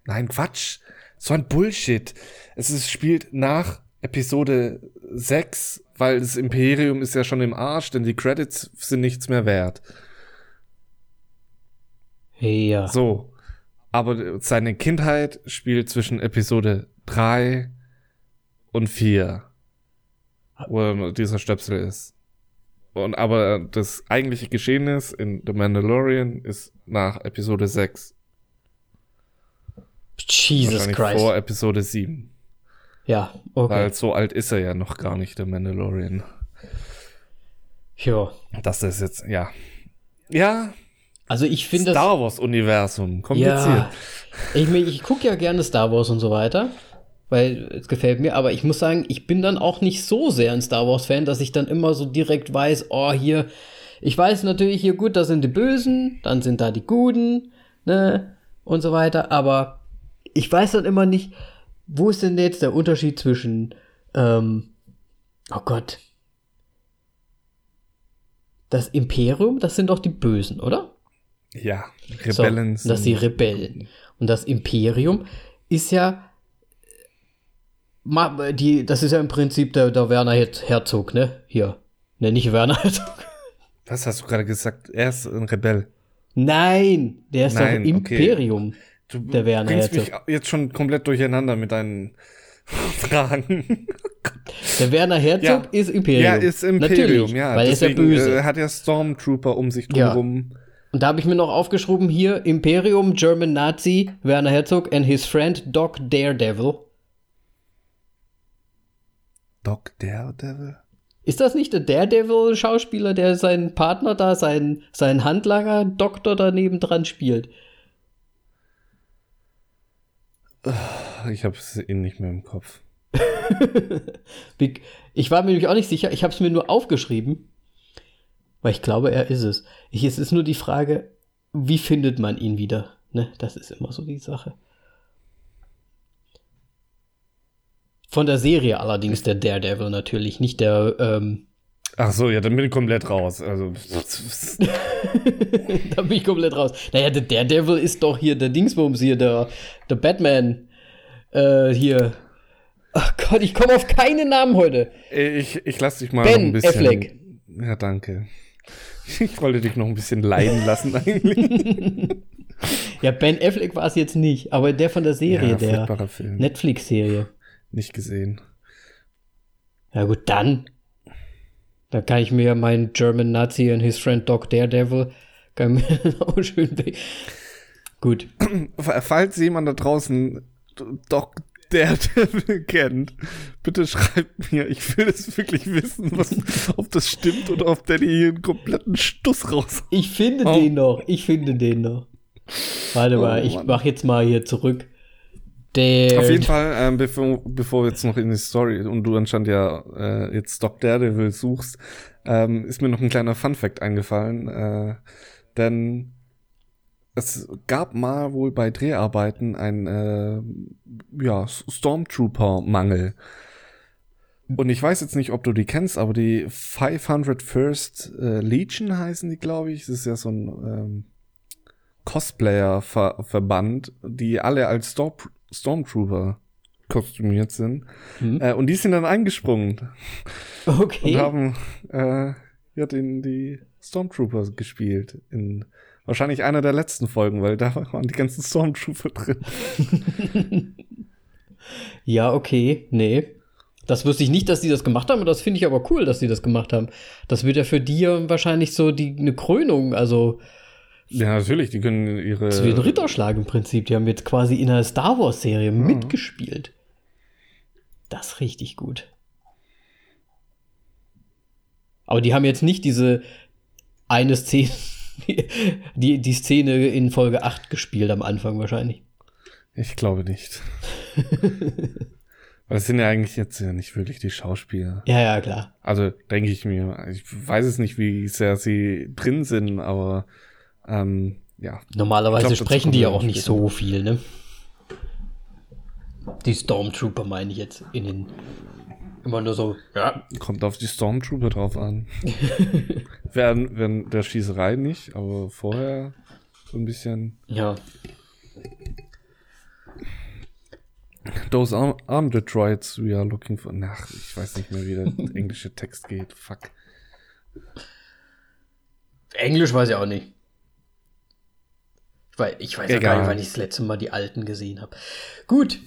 Nein, Quatsch. So ein Bullshit. Es ist, spielt nach Episode 6, weil das Imperium ist ja schon im Arsch, denn die Credits sind nichts mehr wert. Ja. So. Aber seine Kindheit spielt zwischen Episode 3 und 4. Wo dieser Stöpsel ist. Und aber das eigentliche Geschehnis in The Mandalorian ist nach Episode 6. Jesus Christ. vor Episode 7. Ja, okay. Weil so alt ist er ja noch gar nicht, der Mandalorian. ja. Das ist jetzt, ja. Ja, Also ich finde. Star Wars-Universum. Kompliziert. Ja. Ich, ich gucke ja gerne Star Wars und so weiter, weil es gefällt mir, aber ich muss sagen, ich bin dann auch nicht so sehr ein Star Wars-Fan, dass ich dann immer so direkt weiß, oh, hier, ich weiß natürlich hier gut, da sind die Bösen, dann sind da die Guten, ne, und so weiter, aber ich weiß dann immer nicht, wo ist denn jetzt der Unterschied zwischen, ähm, oh Gott, das Imperium, das sind doch die Bösen, oder? Ja, Rebellen so, das sind die Rebellen. Und das Imperium ist ja die, das ist ja im Prinzip der, der Werner Her- Herzog, ne? Hier. Ne, nicht Werner Herzog. Was hast du gerade gesagt? Er ist ein Rebell. Nein, der ist Nein, doch okay. Imperium. Du Der Werner bringst mich Herzog. jetzt schon komplett durcheinander mit deinen Fragen. Der Werner Herzog Ja. ist Imperium. ja, ist Imperium, Natürlich, ja. Weil er ist ja Deswegen, böse. Äh, hat er Stormtrooper um sich Ja. drumherum. Und da habe ich mir noch aufgeschrieben hier Imperium, German Nazi, Werner Herzog and his friend Doc Daredevil. Doc Daredevil? Ist das nicht der Daredevil-Schauspieler, der seinen Partner da, seinen, seinen Handlanger, Doktor daneben dran spielt? Ich habe es eh nicht mehr im Kopf. ich war mir nämlich auch nicht sicher. Ich habe es mir nur aufgeschrieben, weil ich glaube, er ist es. Ich, es ist nur die Frage, wie findet man ihn wieder? Ne? Das ist immer so die Sache. Von der Serie allerdings der Daredevil natürlich, nicht der. Ähm Ach so, ja, dann bin ich komplett raus. Also. da bin ich komplett raus. Naja, der Daredevil ist doch hier der Dingsbums hier, der, der Batman. Äh, hier. Ach Gott, ich komme auf keinen Namen heute. Ich, ich lass dich mal ben ein bisschen. Affleck. Ja, danke. Ich wollte dich noch ein bisschen leiden lassen eigentlich. ja, Ben Affleck war es jetzt nicht, aber der von der Serie, ja, der Netflix-Serie. Nicht gesehen. Ja gut, dann. Da kann ich mir meinen German Nazi und his friend Doc Daredevil kann mir auch schön. Gut. Falls jemand da draußen Doc Daredevil kennt, bitte schreibt mir. Ich will es wirklich wissen, was, ob das stimmt oder ob der hier einen kompletten Stuss raus. Ich finde oh. den noch. Ich finde den noch. Warte oh, mal, ich Mann. mach jetzt mal hier zurück. Der Auf jeden Fall, ähm, bevor, bevor wir jetzt noch in die Story und du anscheinend ja äh, jetzt Doc Daredevil suchst, ähm, ist mir noch ein kleiner Fun-Fact eingefallen. Äh, denn es gab mal wohl bei Dreharbeiten ein äh, ja, Stormtrooper-Mangel. Und ich weiß jetzt nicht, ob du die kennst, aber die 501st äh, Legion heißen die, glaube ich. Das ist ja so ein ähm, Cosplayer-Verband, die alle als Storm Stormtrooper kostümiert sind. Hm. Äh, und die sind dann eingesprungen. Okay. Und haben äh, ja, den, die Stormtrooper gespielt. In wahrscheinlich einer der letzten Folgen, weil da waren die ganzen Stormtrooper drin. ja, okay. Nee. Das wusste ich nicht, dass die das gemacht haben, und das finde ich aber cool, dass die das gemacht haben. Das wird ja für die wahrscheinlich so die eine Krönung, also ja, natürlich, die können ihre. Das ist wie ein Ritterschlag im Prinzip. Die haben jetzt quasi in einer Star Wars-Serie mhm. mitgespielt. Das ist richtig gut. Aber die haben jetzt nicht diese eine Szene, die, die Szene in Folge 8 gespielt am Anfang wahrscheinlich. Ich glaube nicht. Weil es sind ja eigentlich jetzt ja nicht wirklich die Schauspieler. Ja, ja, klar. Also denke ich mir, ich weiß es nicht, wie sehr sie drin sind, aber ähm, ja. Normalerweise glaub, sprechen die ja auch nicht so viel, ne? Die Stormtrooper meine ich jetzt in den immer nur so, ja. Kommt auf die Stormtrooper drauf an. während, während der Schießerei nicht, aber vorher so ein bisschen. Ja. Those arm, armed droids we are looking for. Ach, ich weiß nicht mehr, wie der englische Text geht. Fuck. Englisch weiß ich auch nicht. Weil ich weiß ja gar nicht, wann ich das letzte Mal die alten gesehen habe. Gut.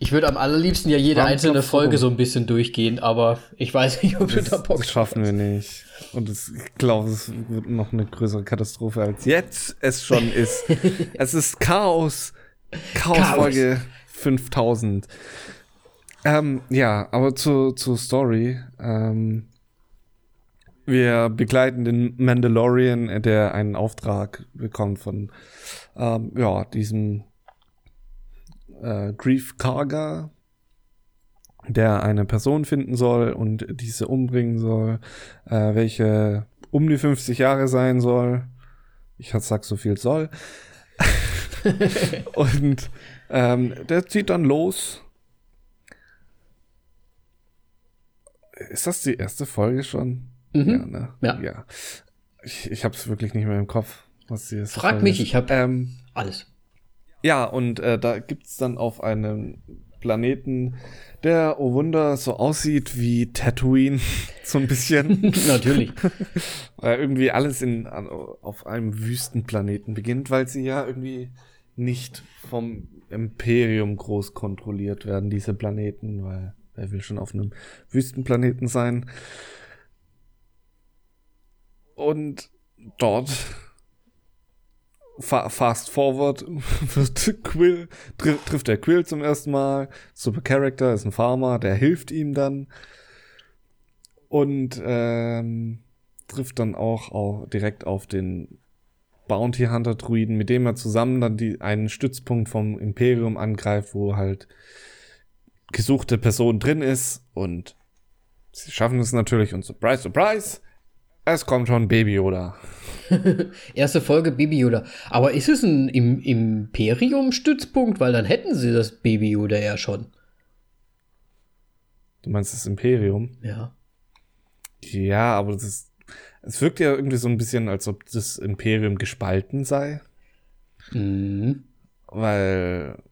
Ich würde am allerliebsten ja jede Warum einzelne Folge so ein bisschen durchgehen, aber ich weiß nicht, ob das, du da Bock Das schaffen wir nicht. Und das, ich glaube, es wird noch eine größere Katastrophe als jetzt es schon ist. es ist Chaos. Chaos, Chaos. Folge 5000. Ähm, ja, aber zur, zur Story. Ähm, wir begleiten den Mandalorian, der einen Auftrag bekommt von ähm, ja, diesem äh, Grief Karga, der eine Person finden soll und diese umbringen soll, äh, welche um die 50 Jahre sein soll. Ich sag so viel soll. und ähm, der zieht dann los. Ist das die erste Folge schon? Mhm. Ja, ne? ja. ja. Ich, ich habe es wirklich nicht mehr im Kopf, was sie Frag mich, ich habe ähm, alles. Ja, und äh, da gibt's dann auf einem Planeten, der, oh Wunder, so aussieht wie Tatooine, so ein bisschen. Natürlich. weil irgendwie alles in, auf einem Wüstenplaneten beginnt, weil sie ja irgendwie nicht vom Imperium groß kontrolliert werden, diese Planeten, weil er will schon auf einem Wüstenplaneten sein. Und dort fast forward wird Quill, tr trifft der Quill zum ersten Mal. Super Character ist ein Farmer, der hilft ihm dann. Und ähm, trifft dann auch, auch direkt auf den Bounty Hunter Druiden, mit dem er zusammen dann die, einen Stützpunkt vom Imperium angreift, wo halt gesuchte Person drin ist und sie schaffen es natürlich und surprise, surprise, es kommt schon Baby Yoda. Erste Folge Baby Yoda. Aber ist es ein Im Imperium-Stützpunkt? Weil dann hätten sie das Baby Yoda ja schon. Du meinst das Imperium? Ja. Ja, aber das ist, es wirkt ja irgendwie so ein bisschen, als ob das Imperium gespalten sei. Mhm. Weil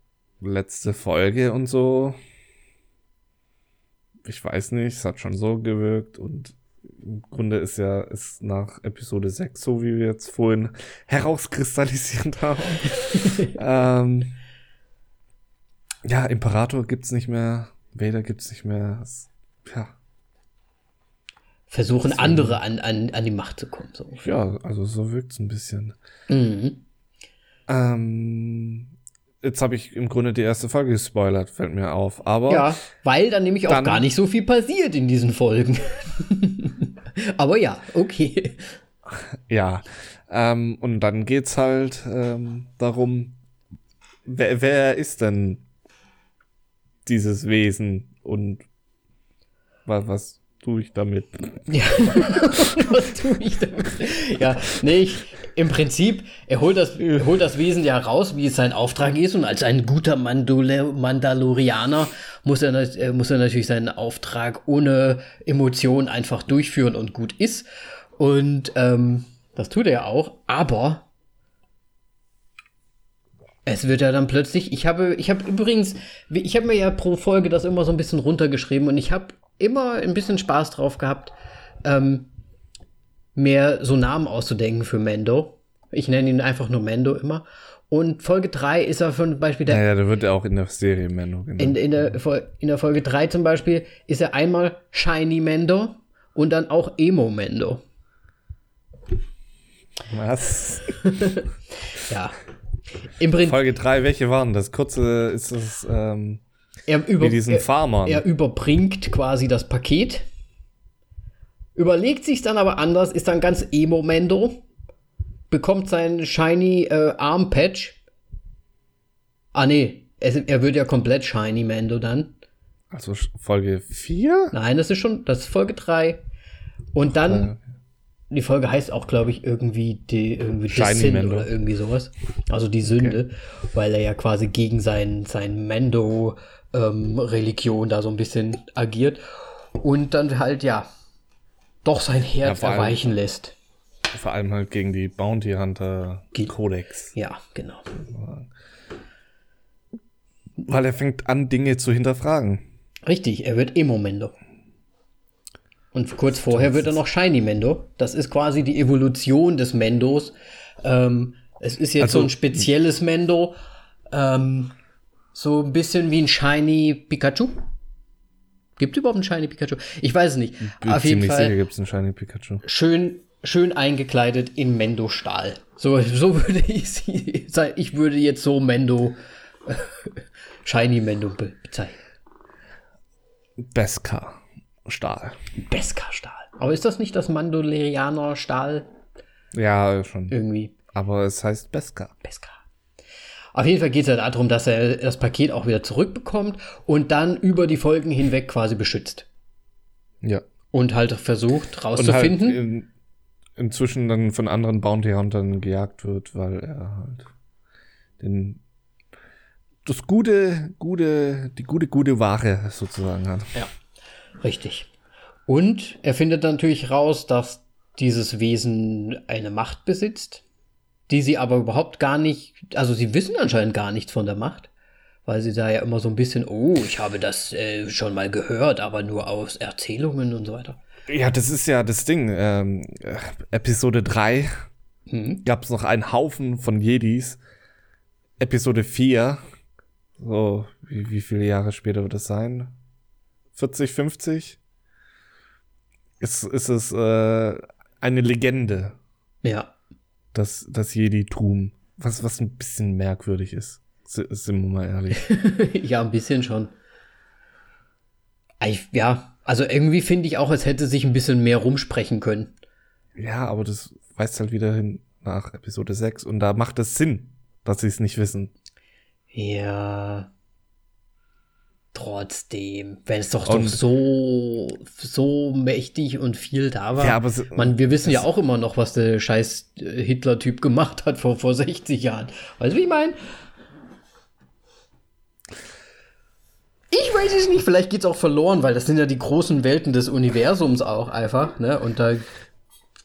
letzte Folge und so, ich weiß nicht, es hat schon so gewirkt und im Grunde ist ja ist nach Episode 6, so wie wir jetzt vorhin herauskristallisiert haben. ähm, ja, Imperator gibt's nicht mehr, Vader gibt's nicht mehr. Es, ja. Versuchen andere an, an, an die Macht zu kommen. So. Ja, also so wirkt's ein bisschen. Mhm. Ähm, jetzt habe ich im Grunde die erste Folge gespoilert, fällt mir auf. Aber Ja, weil dann nämlich auch Dann- gar nicht so viel passiert in diesen Folgen. Aber ja, okay. Ja, ähm, und dann geht's halt ähm, darum, wer, wer ist denn dieses Wesen und was, was tue ich damit? Ja, was tue ich damit? Ja, nee, ich, im Prinzip, er holt das, er holt das Wesen ja raus, wie es sein Auftrag ist. Und als ein guter Mandole Mandalorianer muss er, äh, muss er natürlich seinen Auftrag ohne Emotion einfach durchführen und gut ist. Und ähm, das tut er auch. Aber es wird ja dann plötzlich, ich habe, ich habe übrigens, ich habe mir ja pro Folge das immer so ein bisschen runtergeschrieben und ich habe immer ein bisschen Spaß drauf gehabt, ähm, mehr so Namen auszudenken für Mendo. Ich nenne ihn einfach nur Mendo immer. Und Folge 3 ist er zum Beispiel der Naja, der wird ja auch in der Serie Mendo genannt. in, in, der, in der Folge 3 zum Beispiel ist er einmal Shiny Mendo und dann auch Emo Mendo. Was? Ja. Im Prinzip, Folge 3, welche waren das? Kurze ist das ähm, er, über, wie diesen er, Farmern. er überbringt quasi das Paket, überlegt sich dann aber anders, ist dann ganz Emo Mendo, bekommt sein Shiny äh, Arm Patch. Ah, nee, es, er wird ja komplett Shiny Mendo dann. Also Folge 4? Nein, das ist schon, das ist Folge 3. Und dann, die Folge heißt auch, glaube ich, irgendwie die, irgendwie die Shiny Mendo. oder irgendwie sowas. Also die Sünde, weil er ja quasi gegen sein, sein Mendo-Religion da so ein bisschen agiert. Und dann halt, ja, doch sein Herz allem- erweichen lässt. Vor allem halt gegen die Bounty Hunter Codex. Ja, genau. Weil er fängt an, Dinge zu hinterfragen. Richtig, er wird Emo-Mendo. Und kurz vorher wird er noch Shiny Mendo. Das ist quasi die Evolution des Mendos. Ähm, es ist jetzt Also- so ein spezielles Mendo. Ähm, so ein bisschen wie ein Shiny Pikachu. Gibt überhaupt einen Shiny Pikachu? Ich weiß es nicht. Bin Auf jeden Fall sicher gibt es einen Shiny Pikachu. schön, schön eingekleidet in Mendo-Stahl. So, so würde ich sie. Ich würde jetzt so Mendo, Shiny Mendo be bezeichnen. Beskar. Stahl. Beskar-Stahl. Aber ist das nicht das Mandalorianer-Stahl? Ja, schon. Irgendwie Aber es heißt Beskar. Beskar. Auf jeden Fall geht es ja darum, dass er das Paket auch wieder zurückbekommt und dann über die Folgen hinweg quasi beschützt. Ja. Und halt versucht Und halt rauszufinden. in, inzwischen dann von anderen Bounty Huntern gejagt wird, weil er halt den das gute, gute, die gute, gute Ware sozusagen hat. Ja, richtig. Und er findet natürlich raus, dass dieses Wesen eine Macht besitzt, die sie aber überhaupt gar nicht, also sie wissen anscheinend gar nichts von der Macht, weil sie da ja immer so ein bisschen, oh, ich habe das äh, schon mal gehört, aber nur aus Erzählungen und so weiter. Ja, das ist ja das Ding. Ähm, äh, Episode 3 Mhm. gab es noch einen Haufen von Jedis. Episode 4, so, wie, wie viele Jahre später wird es sein? 40, 50? Ist, ist es äh, eine Legende, Ja, das, das Jedi-Tum. Was, was ein bisschen merkwürdig ist. Sind wir mal ehrlich. ja, ein bisschen schon. Ich, ja, also irgendwie finde ich auch, es hätte sich ein bisschen mehr rumsprechen können. ja, aber das weist halt wieder hin nach Episode 6 und da macht es Sinn, dass sie es nicht wissen. Ja. Trotzdem, wenn es doch, doch so, so mächtig und viel da war. Ja, aber so, Man, wir wissen ja auch immer noch, was der scheiß äh, Hitler-Typ gemacht hat vor, vor 60 Jahren. Weißt du, wie ich meine? Ich weiß es nicht, vielleicht geht es auch verloren, weil das sind ja die großen Welten des Universums auch einfach, ne? Und da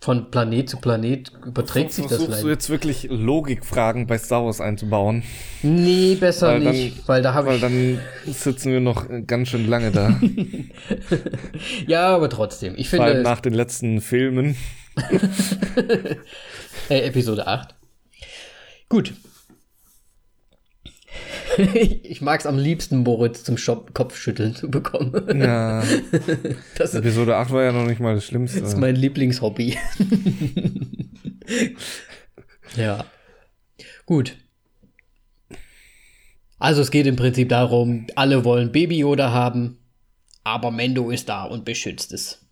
von Planet zu Planet überträgt sich das vielleicht. Versuchst du jetzt wirklich Logikfragen bei Star Wars einzubauen? Nee, besser weil nicht, dann, weil da habe ich... Weil dann sitzen wir noch ganz schön lange da. ja, aber trotzdem, ich finde... Vor allem nach den letzten Filmen. äh, Episode 8. Gut, ich mag es am liebsten, Moritz zum Shop Kopfschütteln zu bekommen. Ja. Das Episode 8 war ja noch nicht mal das Schlimmste. Das ist mein Lieblingshobby. ja. Gut. Also es geht im Prinzip darum, alle wollen Baby Yoda haben, aber Mendo ist da und beschützt es.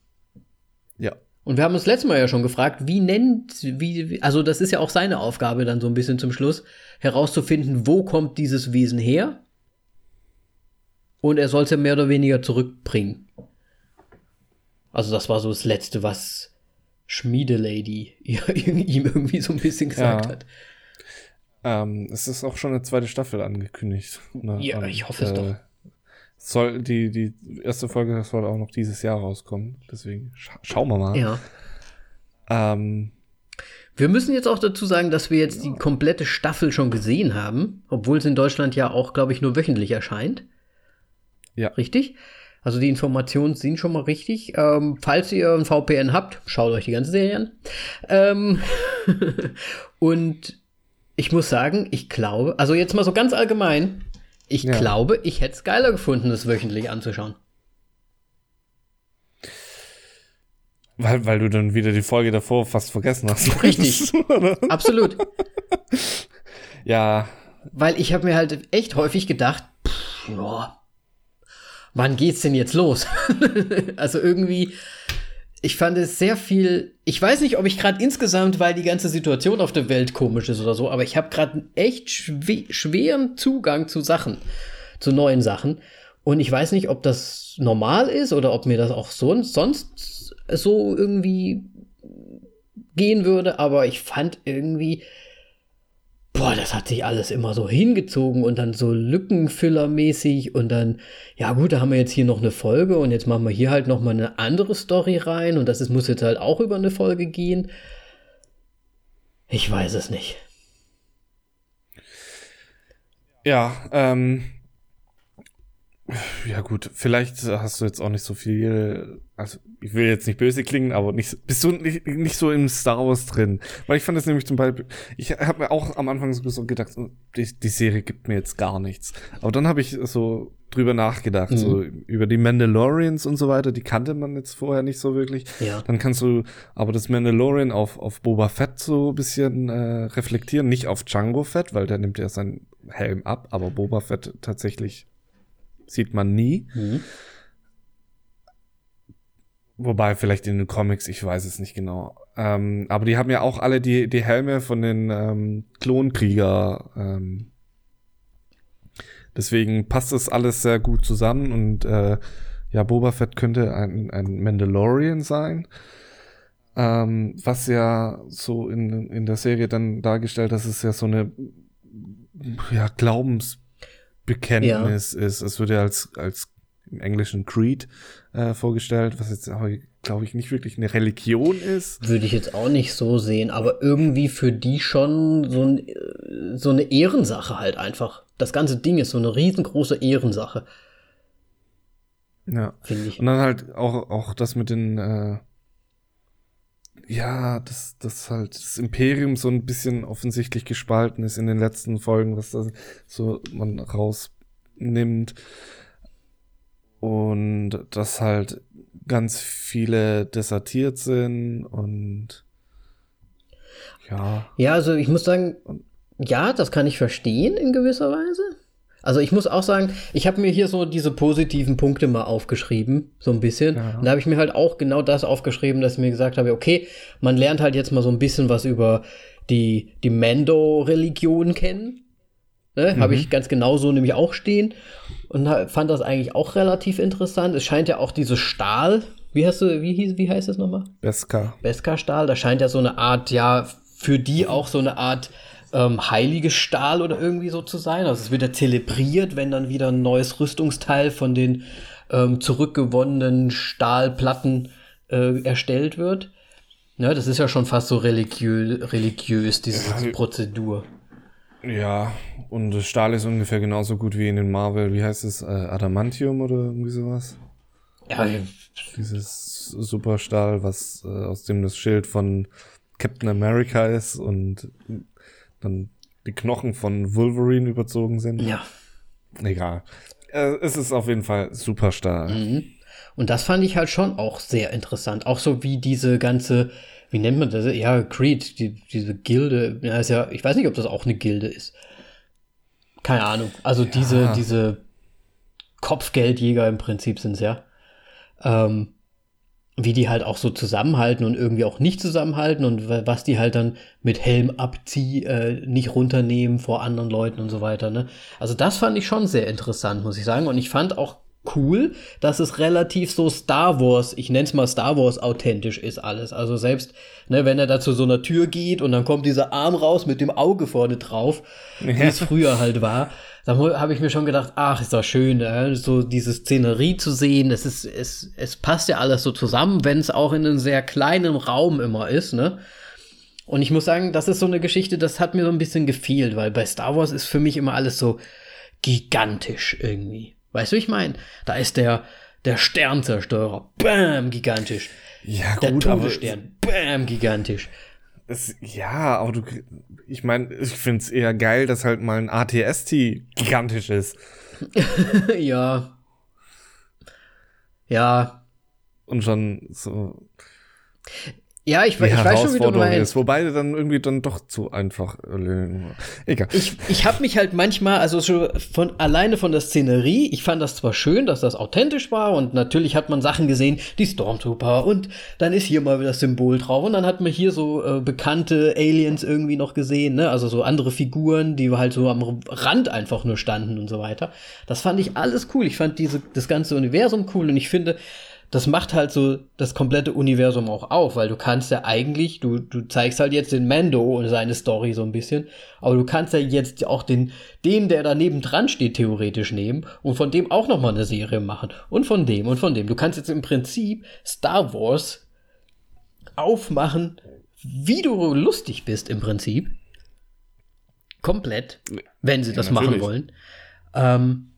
Ja. Und wir haben uns letztes Mal ja schon gefragt, wie nennt, wie, also das ist ja auch seine Aufgabe dann so ein bisschen zum Schluss, herauszufinden, wo kommt dieses Wesen her. Und er soll es ja mehr oder weniger zurückbringen. Also das war so das Letzte, was Schmiedelady ihm irgendwie so ein bisschen gesagt ja. hat. Ähm, es ist auch schon eine zweite Staffel angekündigt. Ne? Ja, ich hoffe es doch. Soll die, die erste Folge soll auch noch dieses Jahr rauskommen. Deswegen scha schauen wir mal. Ja. Ähm, wir müssen jetzt auch dazu sagen, dass wir jetzt die komplette Staffel schon gesehen haben, obwohl es in Deutschland ja auch, glaube ich, nur wöchentlich erscheint. Ja. Richtig? Also die Informationen sind schon mal richtig. Ähm, falls ihr ein VPN habt, schaut euch die ganze Serie an. Ähm und ich muss sagen, ich glaube, also jetzt mal so ganz allgemein, ich ja. glaube, ich hätte es geiler gefunden, das wöchentlich anzuschauen. Weil, weil du dann wieder die Folge davor fast vergessen hast. Richtig. Absolut. ja. Weil ich habe mir halt echt häufig gedacht, pff, ja, wann geht's denn jetzt los? also irgendwie, ich fand es sehr viel. Ich weiß nicht, ob ich gerade insgesamt, weil die ganze Situation auf der Welt komisch ist oder so, aber ich habe gerade einen echt schw schweren Zugang zu Sachen, zu neuen Sachen. Und ich weiß nicht, ob das normal ist oder ob mir das auch so, sonst so irgendwie gehen würde, aber ich fand irgendwie, boah, das hat sich alles immer so hingezogen und dann so Lückenfiller-mäßig und dann, ja gut, da haben wir jetzt hier noch eine Folge und jetzt machen wir hier halt noch mal eine andere Story rein und das ist, muss jetzt halt auch über eine Folge gehen. Ich weiß es nicht. Ja, ähm, ja gut, vielleicht hast du jetzt auch nicht so viel, also ich will jetzt nicht böse klingen, aber nicht, bist du nicht, nicht so im Star Wars drin? Weil ich fand das nämlich zum Beispiel, ich habe mir auch am Anfang so gedacht, die, die Serie gibt mir jetzt gar nichts. Aber dann habe ich so drüber nachgedacht, mhm. so über die Mandalorians und so weiter, die kannte man jetzt vorher nicht so wirklich. Ja. Dann kannst du aber das Mandalorian auf, auf Boba Fett so ein bisschen äh, reflektieren, nicht auf Django Fett, weil der nimmt ja seinen Helm ab, aber Boba Fett tatsächlich sieht man nie. Mhm. Wobei vielleicht in den Comics, ich weiß es nicht genau. Ähm, aber die haben ja auch alle die, die Helme von den ähm, Klonkrieger. Ähm, deswegen passt das alles sehr gut zusammen und äh, ja, Boba Fett könnte ein, ein Mandalorian sein. Ähm, was ja so in, in der Serie dann dargestellt, dass es ja so eine ja, Glaubens Bekenntnis ja. ist. Es wird ja als, als im Englischen Creed äh, vorgestellt, was jetzt aber, glaube ich, nicht wirklich eine Religion ist. Würde ich jetzt auch nicht so sehen, aber irgendwie für die schon so, ein, so eine Ehrensache halt einfach. Das ganze Ding ist so eine riesengroße Ehrensache. Ja. Finde ich. Und dann halt auch, auch das mit den, äh, ja, dass das halt das Imperium so ein bisschen offensichtlich gespalten ist in den letzten Folgen, was da so man rausnimmt. Und dass halt ganz viele desertiert sind und ja. Ja, also ich muss sagen, ja, das kann ich verstehen in gewisser Weise. Also ich muss auch sagen, ich habe mir hier so diese positiven Punkte mal aufgeschrieben, so ein bisschen. Ja. Und da habe ich mir halt auch genau das aufgeschrieben, dass ich mir gesagt habe, okay, man lernt halt jetzt mal so ein bisschen was über die, die Mando-Religion kennen. Ne? Mhm. Habe ich ganz genau so nämlich auch stehen. Und fand das eigentlich auch relativ interessant. Es scheint ja auch dieses Stahl, wie heißt du, wie, hieß, wie heißt das nochmal? Beskar. Beskar-Stahl, da scheint ja so eine Art, ja, für die auch so eine Art ähm, heiliges Stahl oder irgendwie so zu sein. Also es wird ja zelebriert, wenn dann wieder ein neues Rüstungsteil von den ähm, zurückgewonnenen Stahlplatten äh, erstellt wird. Ja, das ist ja schon fast so religiö religiös, diese ja, Prozedur. Ja, und Stahl ist ungefähr genauso gut wie in den Marvel, wie heißt es, äh, Adamantium oder irgendwie sowas? Ja, dieses Superstahl, was äh, aus dem das Schild von Captain America ist und dann die Knochen von Wolverine überzogen sind. Ja. Egal. Äh, es ist auf jeden Fall Superstahl. Mhm. Und das fand ich halt schon auch sehr interessant. Auch so wie diese ganze, wie nennt man das? Ja, Creed, die, diese Gilde. Ja, ist ja, ich weiß nicht, ob das auch eine Gilde ist. Keine Ahnung. Also ja. diese, diese Kopfgeldjäger im Prinzip sind es ja. Ähm, wie die halt auch so zusammenhalten und irgendwie auch nicht zusammenhalten und was die halt dann mit Helm abzieh, äh, nicht runternehmen vor anderen Leuten und so weiter. Ne? Also das fand ich schon sehr interessant, muss ich sagen. Und ich fand auch cool, dass es relativ so Star Wars, ich nenne es mal Star Wars authentisch ist alles. Also selbst, ne, wenn er da zu so einer Tür geht und dann kommt dieser Arm raus mit dem Auge vorne drauf, wie es früher halt war, da habe ich mir schon gedacht, ach, ist doch schön, äh, so diese Szenerie zu sehen. Es ist, es, es passt ja alles so zusammen, wenn es auch in einem sehr kleinen Raum immer ist, ne? Und ich muss sagen, das ist so eine Geschichte, das hat mir so ein bisschen gefehlt, weil bei Star Wars ist für mich immer alles so gigantisch irgendwie. Weißt du, ich meine? Da ist der, der Sternzerstörer, bam, gigantisch. Ja, gut, der Todesstern, bam, gigantisch. Das, ja, aber du, ich meine, ich finde es eher geil, dass halt mal ein ATST gigantisch ist. ja. Ja. Und schon so. Ja, ich, ich weiß schon, wie du meinst. Ist, wobei dann irgendwie dann doch zu einfach. Äh, egal. Ich, ich habe mich halt manchmal, also schon von alleine von der Szenerie, ich fand das zwar schön, dass das authentisch war und natürlich hat man Sachen gesehen, die Stormtrooper und dann ist hier mal wieder das Symbol drauf und dann hat man hier so äh, bekannte Aliens irgendwie noch gesehen, ne? Also so andere Figuren, die halt so am Rand einfach nur standen und so weiter. Das fand ich alles cool. Ich fand diese, das ganze Universum cool und ich finde, das macht halt so das komplette Universum auch auf, weil du kannst ja eigentlich, du, du zeigst halt jetzt den Mando und seine Story so ein bisschen, aber du kannst ja jetzt auch den, den, der daneben dran steht, theoretisch nehmen und von dem auch nochmal eine Serie machen und von dem und von dem. Du kannst jetzt im Prinzip Star Wars aufmachen, wie du lustig bist im Prinzip. Komplett, wenn sie das ja, machen wollen. Ähm,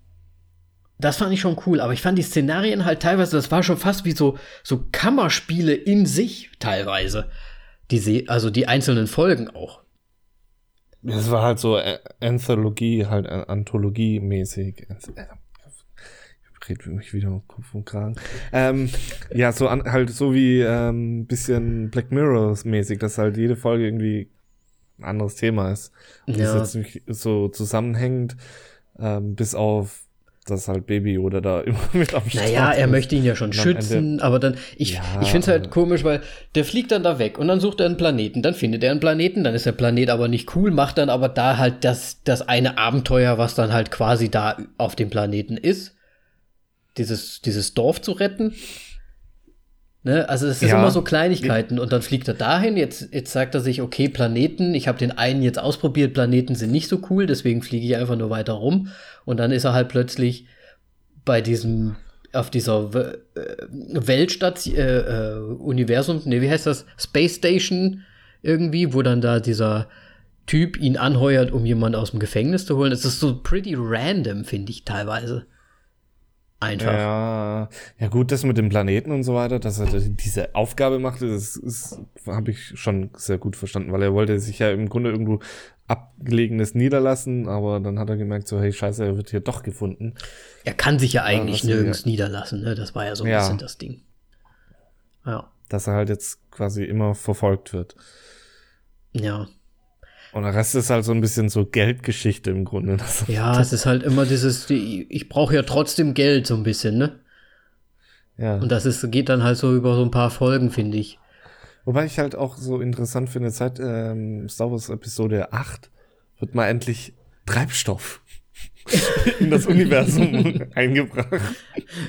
das fand ich schon cool, aber ich fand die Szenarien halt teilweise, das war schon fast wie so, so Kammerspiele in sich teilweise. Die, also die einzelnen Folgen auch. Es war halt so Anthologie, halt Anthologie-mäßig. Ich rede mich wieder um Kopf und Kragen. Ähm, ja, so an, halt so wie ähm, bisschen Black Mirror-mäßig, dass halt jede Folge irgendwie ein anderes Thema ist. Und ja. das jetzt nicht so zusammenhängend, ähm, bis auf dass halt Baby oder da immer mit am Start Naja, er ist. möchte ihn ja schon schützen, aber dann, ich, ja, ich finde es halt komisch, weil der fliegt dann da weg und dann sucht er einen Planeten, dann findet er einen Planeten, dann ist der Planet aber nicht cool, macht dann aber da halt das, das eine Abenteuer, was dann halt quasi da auf dem Planeten ist, dieses, dieses Dorf zu retten. Ne? Also es ist ja. immer so Kleinigkeiten und dann fliegt er dahin, jetzt, jetzt sagt er sich, okay, Planeten, ich habe den einen jetzt ausprobiert, Planeten sind nicht so cool, deswegen fliege ich einfach nur weiter rum und dann ist er halt plötzlich bei diesem, auf dieser äh, Weltstation, äh, äh, Universum, ne, wie heißt das, Space Station irgendwie, wo dann da dieser Typ ihn anheuert, um jemanden aus dem Gefängnis zu holen. Es ist so pretty random, finde ich teilweise. Einfach. Ja, ja gut, das mit dem Planeten und so weiter, dass er diese Aufgabe machte, das, das habe ich schon sehr gut verstanden, weil er wollte sich ja im Grunde irgendwo abgelegenes niederlassen, aber dann hat er gemerkt, so hey Scheiße, er wird hier doch gefunden. Er kann sich ja eigentlich ja, nirgends ja. niederlassen, ne? Das war ja so ein ja. bisschen das Ding. Ja. Dass er halt jetzt quasi immer verfolgt wird. Ja. Und der Rest ist halt so ein bisschen so Geldgeschichte im Grunde. Das ja, es ist halt immer dieses, ich brauche ja trotzdem Geld so ein bisschen, ne? Ja. Und das ist, geht dann halt so über so ein paar Folgen, finde ich. Wobei ich halt auch so interessant finde, seit ähm, Star Wars Episode 8 wird mal endlich Treibstoff in das Universum eingebracht.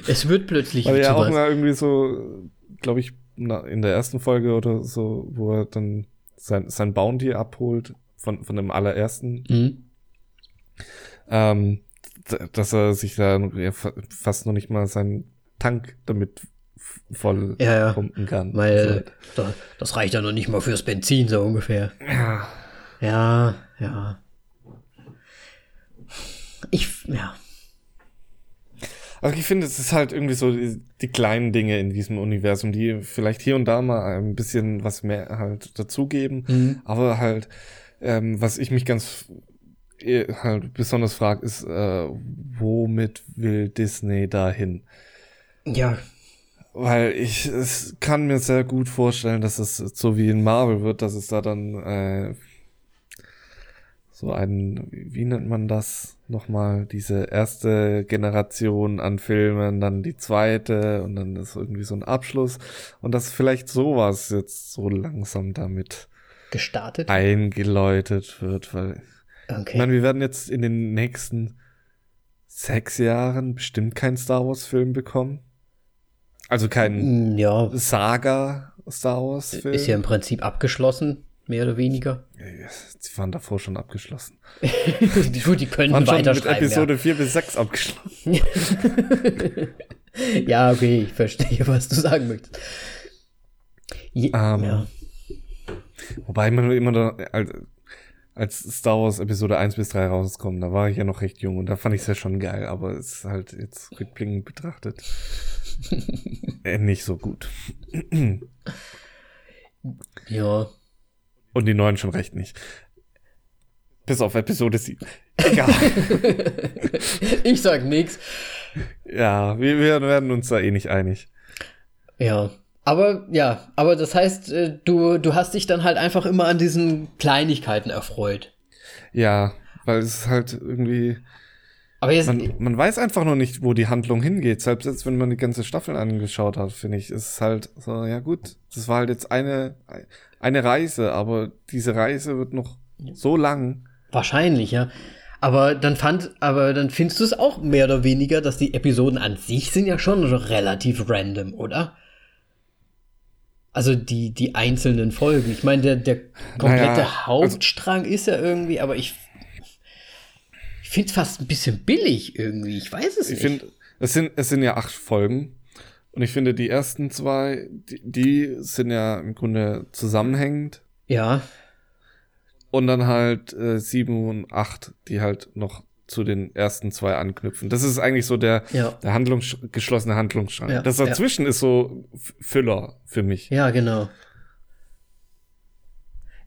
Es wird plötzlich Weil ja auch mal irgendwie so, glaube ich, in der ersten Folge oder so, wo er dann sein, sein Bounty abholt von, von dem allerersten. Mhm. Ähm, dass er sich da fast noch nicht mal seinen Tank damit voll ja, ja. pumpen kann. Weil so. das reicht ja noch nicht mal fürs Benzin, so ungefähr. Ja. Ja, ja. Ich, ja. Also ich finde, es ist halt irgendwie so die, die, kleinen Dinge in diesem Universum, die vielleicht hier und da mal ein bisschen was mehr halt dazugeben, mhm. aber halt, ähm, was ich mich ganz eh, halt besonders frage, ist, äh, womit will Disney dahin? Ja. Weil ich es kann mir sehr gut vorstellen, dass es so wie in Marvel wird, dass es da dann äh, so ein, wie nennt man das nochmal, diese erste Generation an Filmen, dann die zweite und dann ist irgendwie so ein Abschluss und dass vielleicht sowas jetzt so langsam damit gestartet eingeläutet wird, weil okay. ich meine, wir werden jetzt in den nächsten sechs Jahren bestimmt keinen Star Wars Film bekommen. Also kein mm, ja. Saga Star Wars Film. Ist ja im Prinzip abgeschlossen, mehr oder weniger. Sie waren davor schon abgeschlossen. die, gut, die können waren schon mit Episode ja. 4 bis 6 abgeschlossen. ja, okay, ich verstehe, was du sagen möchtest. Je, um, ähm, ja. Wobei man immer da, als, als Star Wars Episode 1 bis 3 rauskommen, da war ich ja noch recht jung und da fand ich es ja schon geil, aber es ist halt jetzt rückblickend betrachtet äh, nicht so gut. ja. Und die neuen schon recht nicht. Bis auf Episode 7. Egal. ich sag nix. Ja, wir, wir werden uns da eh nicht einig. Ja. Aber ja, aber das heißt, äh, du, du hast dich dann halt einfach immer an diesen Kleinigkeiten erfreut. Ja, weil es halt irgendwie aber jetzt, man, man weiß einfach noch nicht, wo die Handlung hingeht. Selbst jetzt, wenn man die ganze Staffel angeschaut hat, finde ich, ist es halt so, ja gut, das war halt jetzt eine, eine Reise, aber diese Reise wird noch so lang. Wahrscheinlich, ja. Aber dann fand, aber dann findest du es auch mehr oder weniger, dass die Episoden an sich sind ja schon relativ random, oder? Also die, die einzelnen Folgen. Ich meine, der, der komplette naja, also Hauptstrang also, ist ja irgendwie, aber ich finde es fast ein bisschen billig irgendwie. Ich weiß es ich nicht. Find, es sind, es sind ja acht Folgen. Und ich finde, die ersten zwei, die, die sind ja im Grunde zusammenhängend. Ja. Und dann halt äh, sieben und acht, die halt noch zu den ersten zwei anknüpfen. Das ist eigentlich so der, ja. der Handlungs geschlossene Handlungsstrang. Ja, das dazwischen ja. ist so Füller für mich. Ja, genau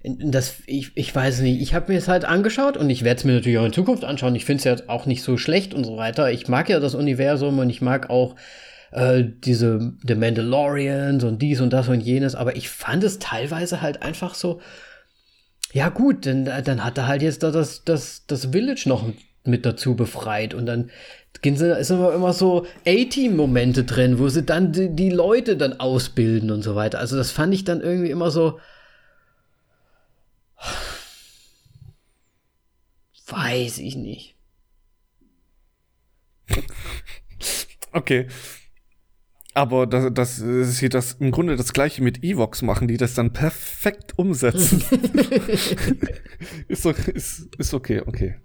das, ich, ich weiß nicht, ich habe mir es halt angeschaut und ich werde es mir natürlich auch in Zukunft anschauen. Ich finde es ja auch nicht so schlecht und so weiter. Ich mag ja das Universum und ich mag auch äh, diese The Mandalorians und dies und das und jenes, aber ich fand es teilweise halt einfach so, ja gut, denn dann hat er halt jetzt da das, das, das Village noch mit dazu befreit und dann sind immer, immer so A-Team-Momente drin, wo sie dann die, die Leute dann ausbilden und so weiter. Also das fand ich dann irgendwie immer so, Weiß ich nicht. Okay. Aber das, das sie das im Grunde das gleiche mit Evox machen, die das dann perfekt umsetzen. ist, ist, ist okay, okay.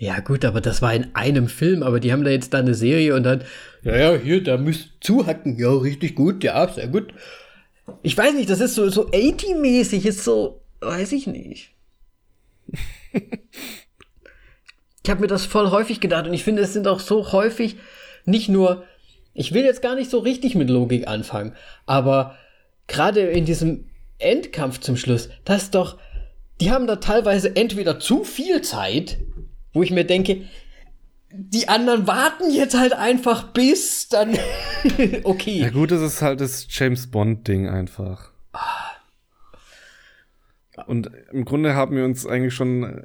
Ja, gut, aber das war in einem Film, aber die haben da jetzt da eine Serie und dann, ja, ja, hier, da müsst zuhacken. Ja, richtig gut, ja, sehr gut. Ich weiß nicht, das ist so, so 80-mäßig, ist so, weiß ich nicht. ich habe mir das voll häufig gedacht und ich finde, es sind auch so häufig nicht nur, ich will jetzt gar nicht so richtig mit Logik anfangen, aber gerade in diesem Endkampf zum Schluss, das ist doch, die haben da teilweise entweder zu viel Zeit, wo ich mir denke, die anderen warten jetzt halt einfach bis dann. okay. Ja, gut, das ist halt das James Bond-Ding einfach. Und im Grunde haben wir uns eigentlich schon äh,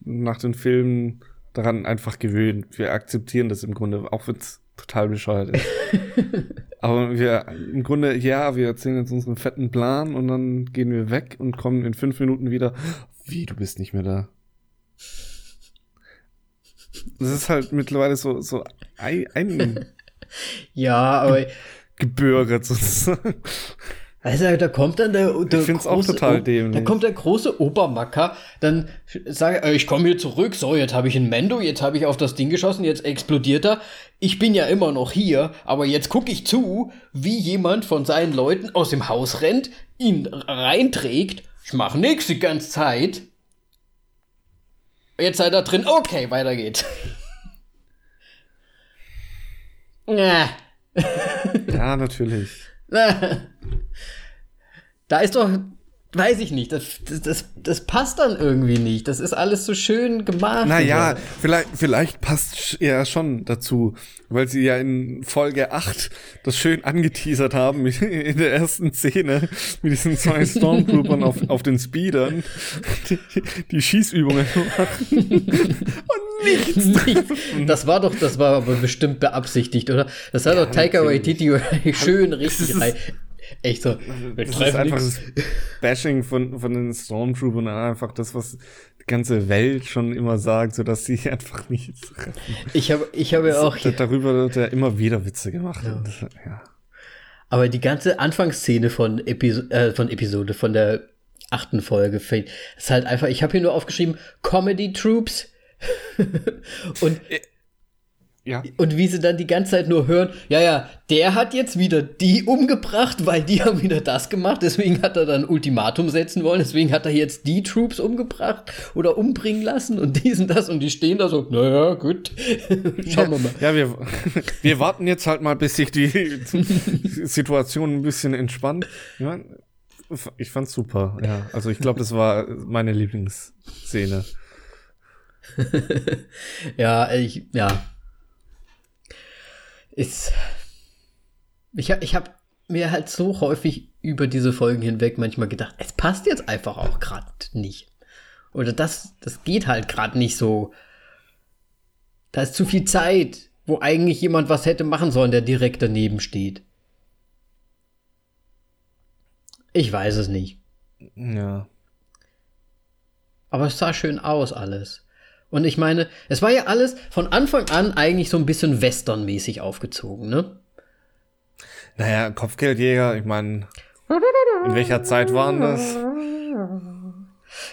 nach den Filmen daran einfach gewöhnt. Wir akzeptieren das im Grunde, auch wenn es total bescheuert ist. Aber wir, im Grunde, ja, wir erzählen jetzt unseren fetten Plan und dann gehen wir weg und kommen in fünf Minuten wieder. Wie, du bist nicht mehr da? Das ist halt mittlerweile so, so ein, ein ja, aber gebürgert sozusagen. Also da kommt dann der, der ich find's auch total dämlich. Da kommt der große Obermacker, dann sagt er, ich komme hier zurück, so, jetzt habe ich einen Mendo, jetzt habe ich auf das Ding geschossen, jetzt explodiert er. Ich bin ja immer noch hier, aber jetzt gucke ich zu, wie jemand von seinen Leuten aus dem Haus rennt, ihn reinträgt. Ich mache nichts die ganze Zeit. Jetzt seid ihr drin, okay, weiter geht's. ja, natürlich. Da ist doch, weiß ich nicht, das, das, das, passt dann irgendwie nicht. Das ist alles so schön gemacht. Naja, vielleicht, vielleicht passt ja schon dazu, weil sie ja in Folge 8 das schön angeteasert haben in der ersten Szene mit diesen zwei Stormtroopern auf, auf den Speedern, die, die Schießübungen machen. Und nichts. Das war doch, das war aber bestimmt beabsichtigt, oder? Das hat ja, doch Taika Waititi schön richtig rein. Echt so. Wir das ist einfach nix. das Bashing von, von den Stormtroopern einfach das, was die ganze Welt schon immer sagt, sodass sie einfach nichts treffen. Ich habe ich habe ja auch. Das, darüber wird ja immer wieder Witze gemacht. Ja. Das, ja. Aber die ganze Anfangsszene von, Episo äh, von Episode, von der achten Folge, ist halt einfach, ich habe hier nur aufgeschrieben, Comedy Troops. und äh, ja. Und wie sie dann die ganze Zeit nur hören, ja, ja, der hat jetzt wieder die umgebracht, weil die haben wieder das gemacht, deswegen hat er dann Ultimatum setzen wollen, deswegen hat er jetzt die Troops umgebracht oder umbringen lassen und diesen das und die stehen da so, naja, gut, schauen wir mal. Ja, wir, wir warten jetzt halt mal, bis sich die Situation ein bisschen entspannt. Ja, ich fand's super, ja. Also ich glaube, das war meine Lieblingsszene. ja, ich, ja, ist. Ich habe ich hab mir halt so häufig über diese Folgen hinweg manchmal gedacht, es passt jetzt einfach auch gerade nicht. Oder das, das geht halt gerade nicht so. Da ist zu viel Zeit, wo eigentlich jemand was hätte machen sollen, der direkt daneben steht. Ich weiß es nicht. Ja. Aber es sah schön aus alles. Und ich meine, es war ja alles von Anfang an eigentlich so ein bisschen westernmäßig aufgezogen, ne? Naja, Kopfgeldjäger, ich meine, in welcher Zeit waren das?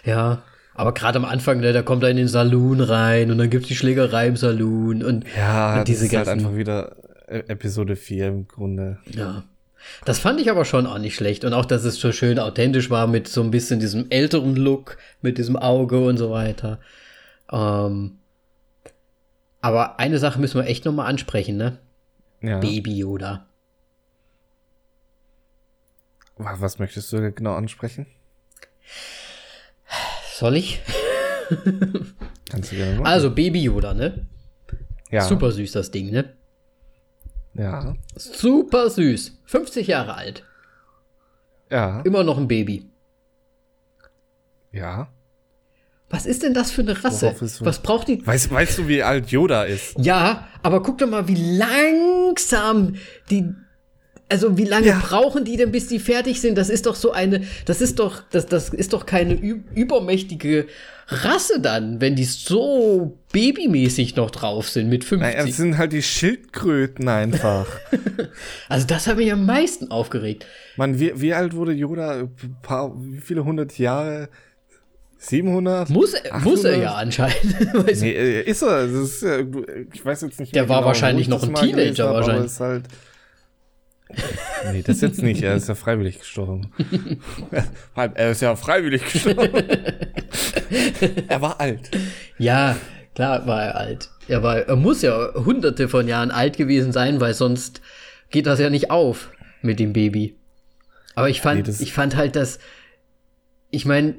Ja, aber gerade am Anfang, ne, da kommt er in den Saloon rein und dann gibt's die Schlägerei im Saloon und, ja, und diese das ist halt einfach wieder e- Episode 4 im Grunde. Ja. Das fand ich aber schon auch nicht schlecht. Und auch, dass es so schön authentisch war mit so ein bisschen diesem älteren Look, mit diesem Auge und so weiter. Ähm, aber eine Sache müssen wir echt noch mal ansprechen, ne? Ja. Baby Yoda. Was möchtest du genau ansprechen? Soll ich? Kannst du gerne machen. Also Baby Yoda, ne? Ja. Super süß das Ding, ne? Ja. Super süß. 50 Jahre alt. Ja. Immer noch ein Baby. Ja. Was ist denn das für eine Rasse? Was braucht die? Weißt, weißt du, wie alt Yoda ist? Ja, aber guck doch mal, wie langsam die. Also wie lange ja. brauchen die denn, bis die fertig sind? Das ist doch so eine, das ist doch, das, das ist doch keine übermächtige Rasse dann, wenn die so babymäßig noch drauf sind mit 50. Naja, das sind halt die Schildkröten einfach. also das hat mich am meisten aufgeregt. Man, wie, wie alt wurde Yoda? Ein paar, wie viele hundert Jahre? 700? Muss, muss er ja anscheinend. nee, äh, ist er. Das ist, ich weiß jetzt nicht. Der war genau, wahrscheinlich noch ein Teenager. Hab, wahrscheinlich. Ist halt nee, das jetzt nicht. Er ist ja freiwillig gestorben. er ist ja freiwillig gestorben. er war alt. Ja, klar war er alt. Er, war, er muss ja hunderte von Jahren alt gewesen sein, weil sonst geht das ja nicht auf mit dem Baby. Aber ich fand, nee, ich fand halt, dass, ich meine,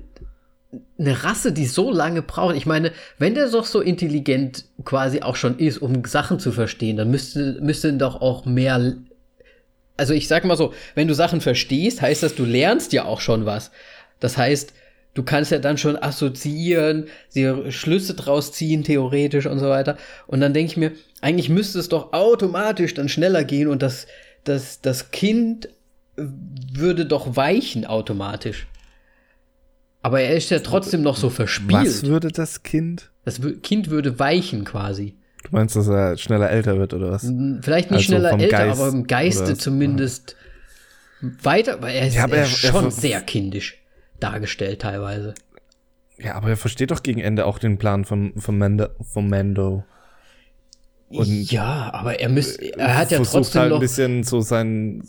eine Rasse, die so lange braucht. Ich meine, wenn der doch so intelligent quasi auch schon ist, um Sachen zu verstehen, dann müsste, müsste doch auch mehr. Also ich sag mal so, wenn du Sachen verstehst, heißt das, du lernst ja auch schon was. Das heißt, du kannst ja dann schon assoziieren, Schlüsse draus ziehen, theoretisch und so weiter. Und dann denke ich mir, eigentlich müsste es doch automatisch dann schneller gehen und das das, das Kind würde doch weichen automatisch. Aber er ist ja trotzdem noch so verspielt. Was würde das Kind? Das Kind würde weichen quasi. Du meinst, dass er schneller älter wird oder was? Vielleicht nicht also schneller älter, Geist aber im Geiste zumindest weiter, weil er ist, ja, er, er schon er, sehr kindisch dargestellt teilweise. Ja, aber er versteht doch gegen Ende auch den Plan von, von, Mando, von Mando. Und ja, aber er müsste, er hat ja trotzdem halt noch ein bisschen so sein,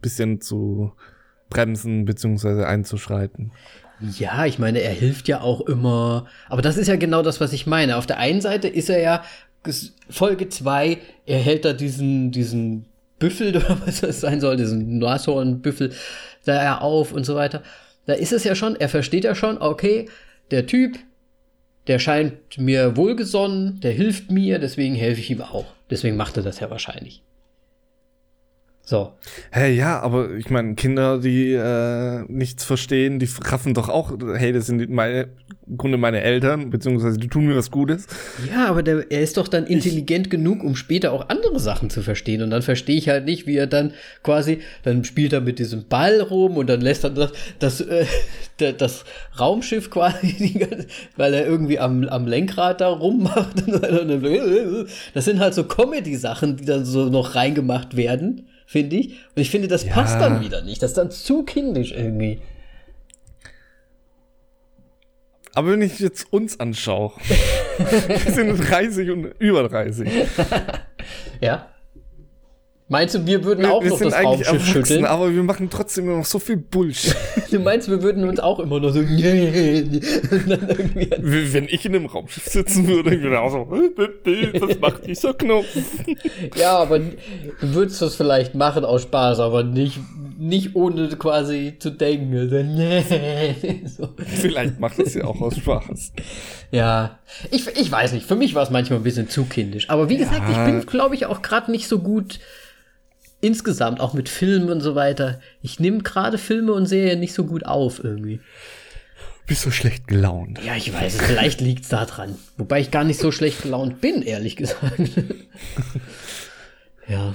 bisschen zu bremsen beziehungsweise einzuschreiten. Ja, ich meine, er hilft ja auch immer. Aber das ist ja genau das, was ich meine. Auf der einen Seite ist er ja Folge 2, er hält da diesen, diesen Büffel oder was das sein soll, diesen Nashornbüffel da auf und so weiter. Da ist es ja schon, er versteht ja schon, okay, der Typ, der scheint mir wohlgesonnen, der hilft mir, deswegen helfe ich ihm auch. Deswegen macht er das ja wahrscheinlich. So. Hey, ja, aber ich meine, Kinder, die äh, nichts verstehen, die raffen doch auch, hey, das sind meine, im Grunde meine Eltern, beziehungsweise die tun mir was Gutes. Ja, aber der, er ist doch dann intelligent ich, genug, um später auch andere Sachen zu verstehen. Und dann verstehe ich halt nicht, wie er dann quasi, dann spielt er mit diesem Ball rum und dann lässt er das, das, äh, das Raumschiff quasi, weil er irgendwie am, am Lenkrad da rummacht. Das sind halt so Comedy-Sachen, die dann so noch reingemacht werden finde ich. Und ich finde, das ja. passt dann wieder nicht. Das ist dann zu kindisch irgendwie. Aber wenn ich jetzt uns anschaue, wir sind 30 und über 30. ja. Meinst du, wir würden wir, auch wir noch das Raumschiff schütteln? Aber wir machen trotzdem immer noch so viel Bullshit. du meinst, wir würden uns auch immer noch so. Wenn ich in einem Raumschiff sitzen würde, ich würde auch so, was macht dieser Knopf? ja, aber du würdest das vielleicht machen aus Spaß, aber nicht, nicht ohne quasi zu denken. so. Vielleicht macht es ja auch aus Spaß. Ja, ich, ich weiß nicht. Für mich war es manchmal ein bisschen zu kindisch. Aber wie gesagt, ja. ich bin, glaube ich, auch gerade nicht so gut insgesamt, auch mit Filmen und so weiter. Ich nehme gerade Filme und Serien nicht so gut auf irgendwie. Bist so schlecht gelaunt. Ja, ich weiß, vielleicht liegt es daran. Wobei ich gar nicht so schlecht gelaunt bin, ehrlich gesagt. ja.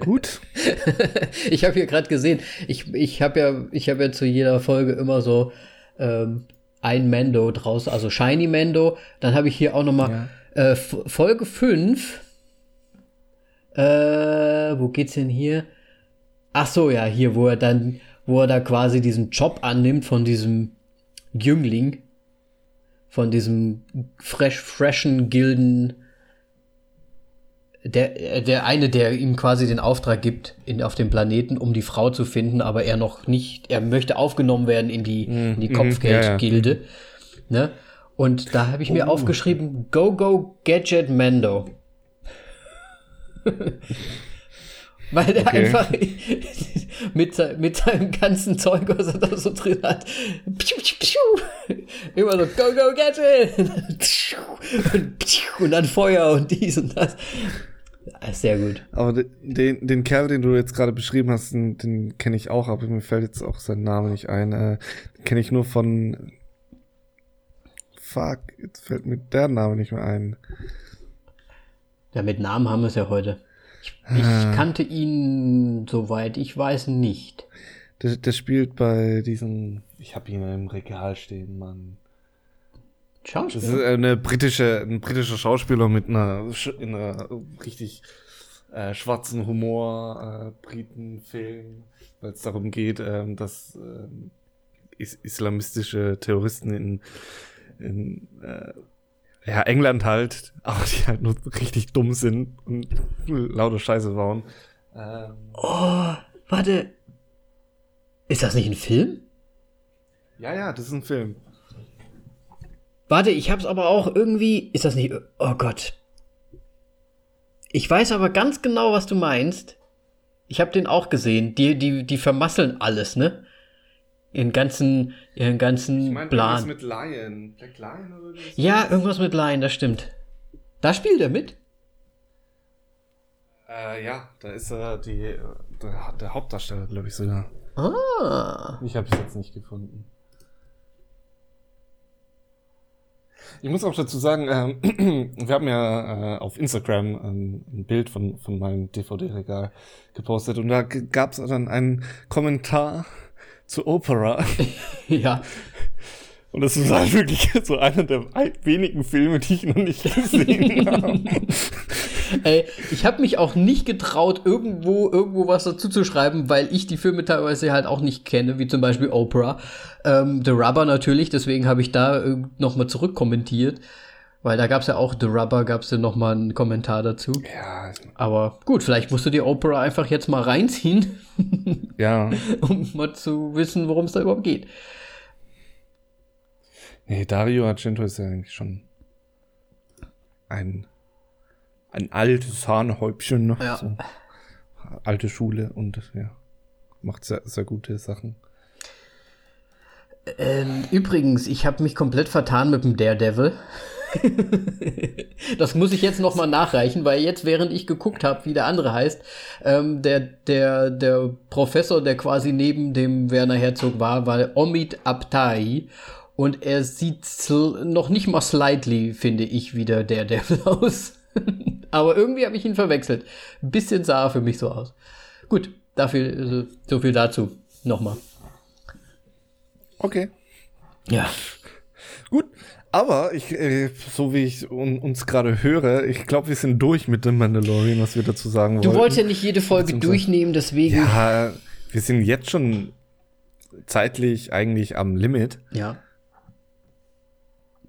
Gut. ich habe hier gerade gesehen, ich, ich habe ja, ich habe ja zu jeder Folge immer so ähm, ein Mando draus, also Shiny Mando. Dann habe ich hier auch noch mal ja. Äh, Folge 5. Äh, wo geht's denn hier? Ach so, ja, hier, wo er dann, wo er da quasi diesen Job annimmt von diesem Jüngling, von diesem fresh, freshen Gilden, der, der eine, der ihm quasi den Auftrag gibt in, auf dem Planeten, um die Frau zu finden, aber er noch nicht, er möchte aufgenommen werden in die, in die mhm, Kopfgeldgilde. Ja, ja. Ne? Und da habe ich mir oh. aufgeschrieben, Go Go Gadget Mando. Weil der okay. einfach mit, mit seinem ganzen Zeug, was er da so drin hat, piu, piu, piu, immer so Go Go Gadget und dann Feuer und dies und das. Sehr gut. Aber den, den Kerl, den du jetzt gerade beschrieben hast, den, den kenne ich auch, aber mir fällt jetzt auch sein Name nicht ein. Äh, kenne ich nur von fuck, jetzt fällt mir der Name nicht mehr ein. Ja, mit Namen haben wir es ja heute. Ich, ich ah. kannte ihn, soweit ich weiß, nicht. Der, der spielt bei diesem, ich habe ihn im Regal stehen, Mann. Schauspieler? Das ist eine britische, ein britischer Schauspieler mit einer, einer richtig äh, schwarzen Humor, äh, Britenfilm, weil es darum geht, ähm, dass äh, is islamistische Terroristen in in äh, ja, England halt, aber die halt nur richtig dumm sind und lauter Scheiße bauen. Ähm, oh, warte. Ist das nicht ein Film? Ja, ja, das ist ein Film. Warte, ich hab's aber auch irgendwie. Ist das nicht. Oh Gott. Ich weiß aber ganz genau, was du meinst. Ich hab den auch gesehen. Die, die, die vermasseln alles, ne? Ihren ganzen, ihren ganzen ich mein, Plan. Irgendwas mit Lion. Black Lion oder irgendwas? Ja, irgendwas mit Lion, das stimmt. Da spielt er mit? Äh, ja, da ist er die, der, der Hauptdarsteller, glaube ich sogar. Ah. Ich habe es jetzt nicht gefunden. Ich muss auch dazu sagen, äh, wir haben ja äh, auf Instagram ein, ein, Bild von, von meinem DVD-Regal gepostet und da gab es dann einen Kommentar zu Opera. ja. Und das ist halt wirklich so einer der wenigen Filme, die ich noch nicht gesehen habe. Ey, ich habe mich auch nicht getraut, irgendwo irgendwo was dazu zu schreiben, weil ich die Filme teilweise halt auch nicht kenne, wie zum Beispiel Oprah. Ähm, The Rubber natürlich, deswegen habe ich da äh, nochmal zurückkommentiert. Weil da gab es ja auch The Rubber, gab es ja nochmal einen Kommentar dazu. Ja. Aber gut, vielleicht musst du die Opera einfach jetzt mal reinziehen. ja. um mal zu wissen, worum es da überhaupt geht. Nee, Dario Argento ist ja eigentlich schon ein, ein altes Hahnehäubchen. Ne? Ja. So. Alte Schule und ja, macht sehr, sehr gute Sachen. Ähm, übrigens, ich habe mich komplett vertan mit dem Daredevil. das muss ich jetzt noch mal nachreichen, weil jetzt, während ich geguckt habe, wie der andere heißt, ähm, der, der, der Professor, der quasi neben dem Werner Herzog war, war Omid Abtai. Und er sieht noch nicht mal slightly, finde ich, wieder der Devil aus. Aber irgendwie habe ich ihn verwechselt. Ein bisschen sah er für mich so aus. Gut, dafür, also, so viel dazu. Nochmal. Okay. Ja. Aber ich, äh, so wie ich un, uns gerade höre, ich glaube, wir sind durch mit dem Mandalorian, was wir dazu sagen wollen. Du wolltest ja nicht jede Folge durchnehmen, deswegen. Ja, wir sind jetzt schon zeitlich eigentlich am Limit. Ja.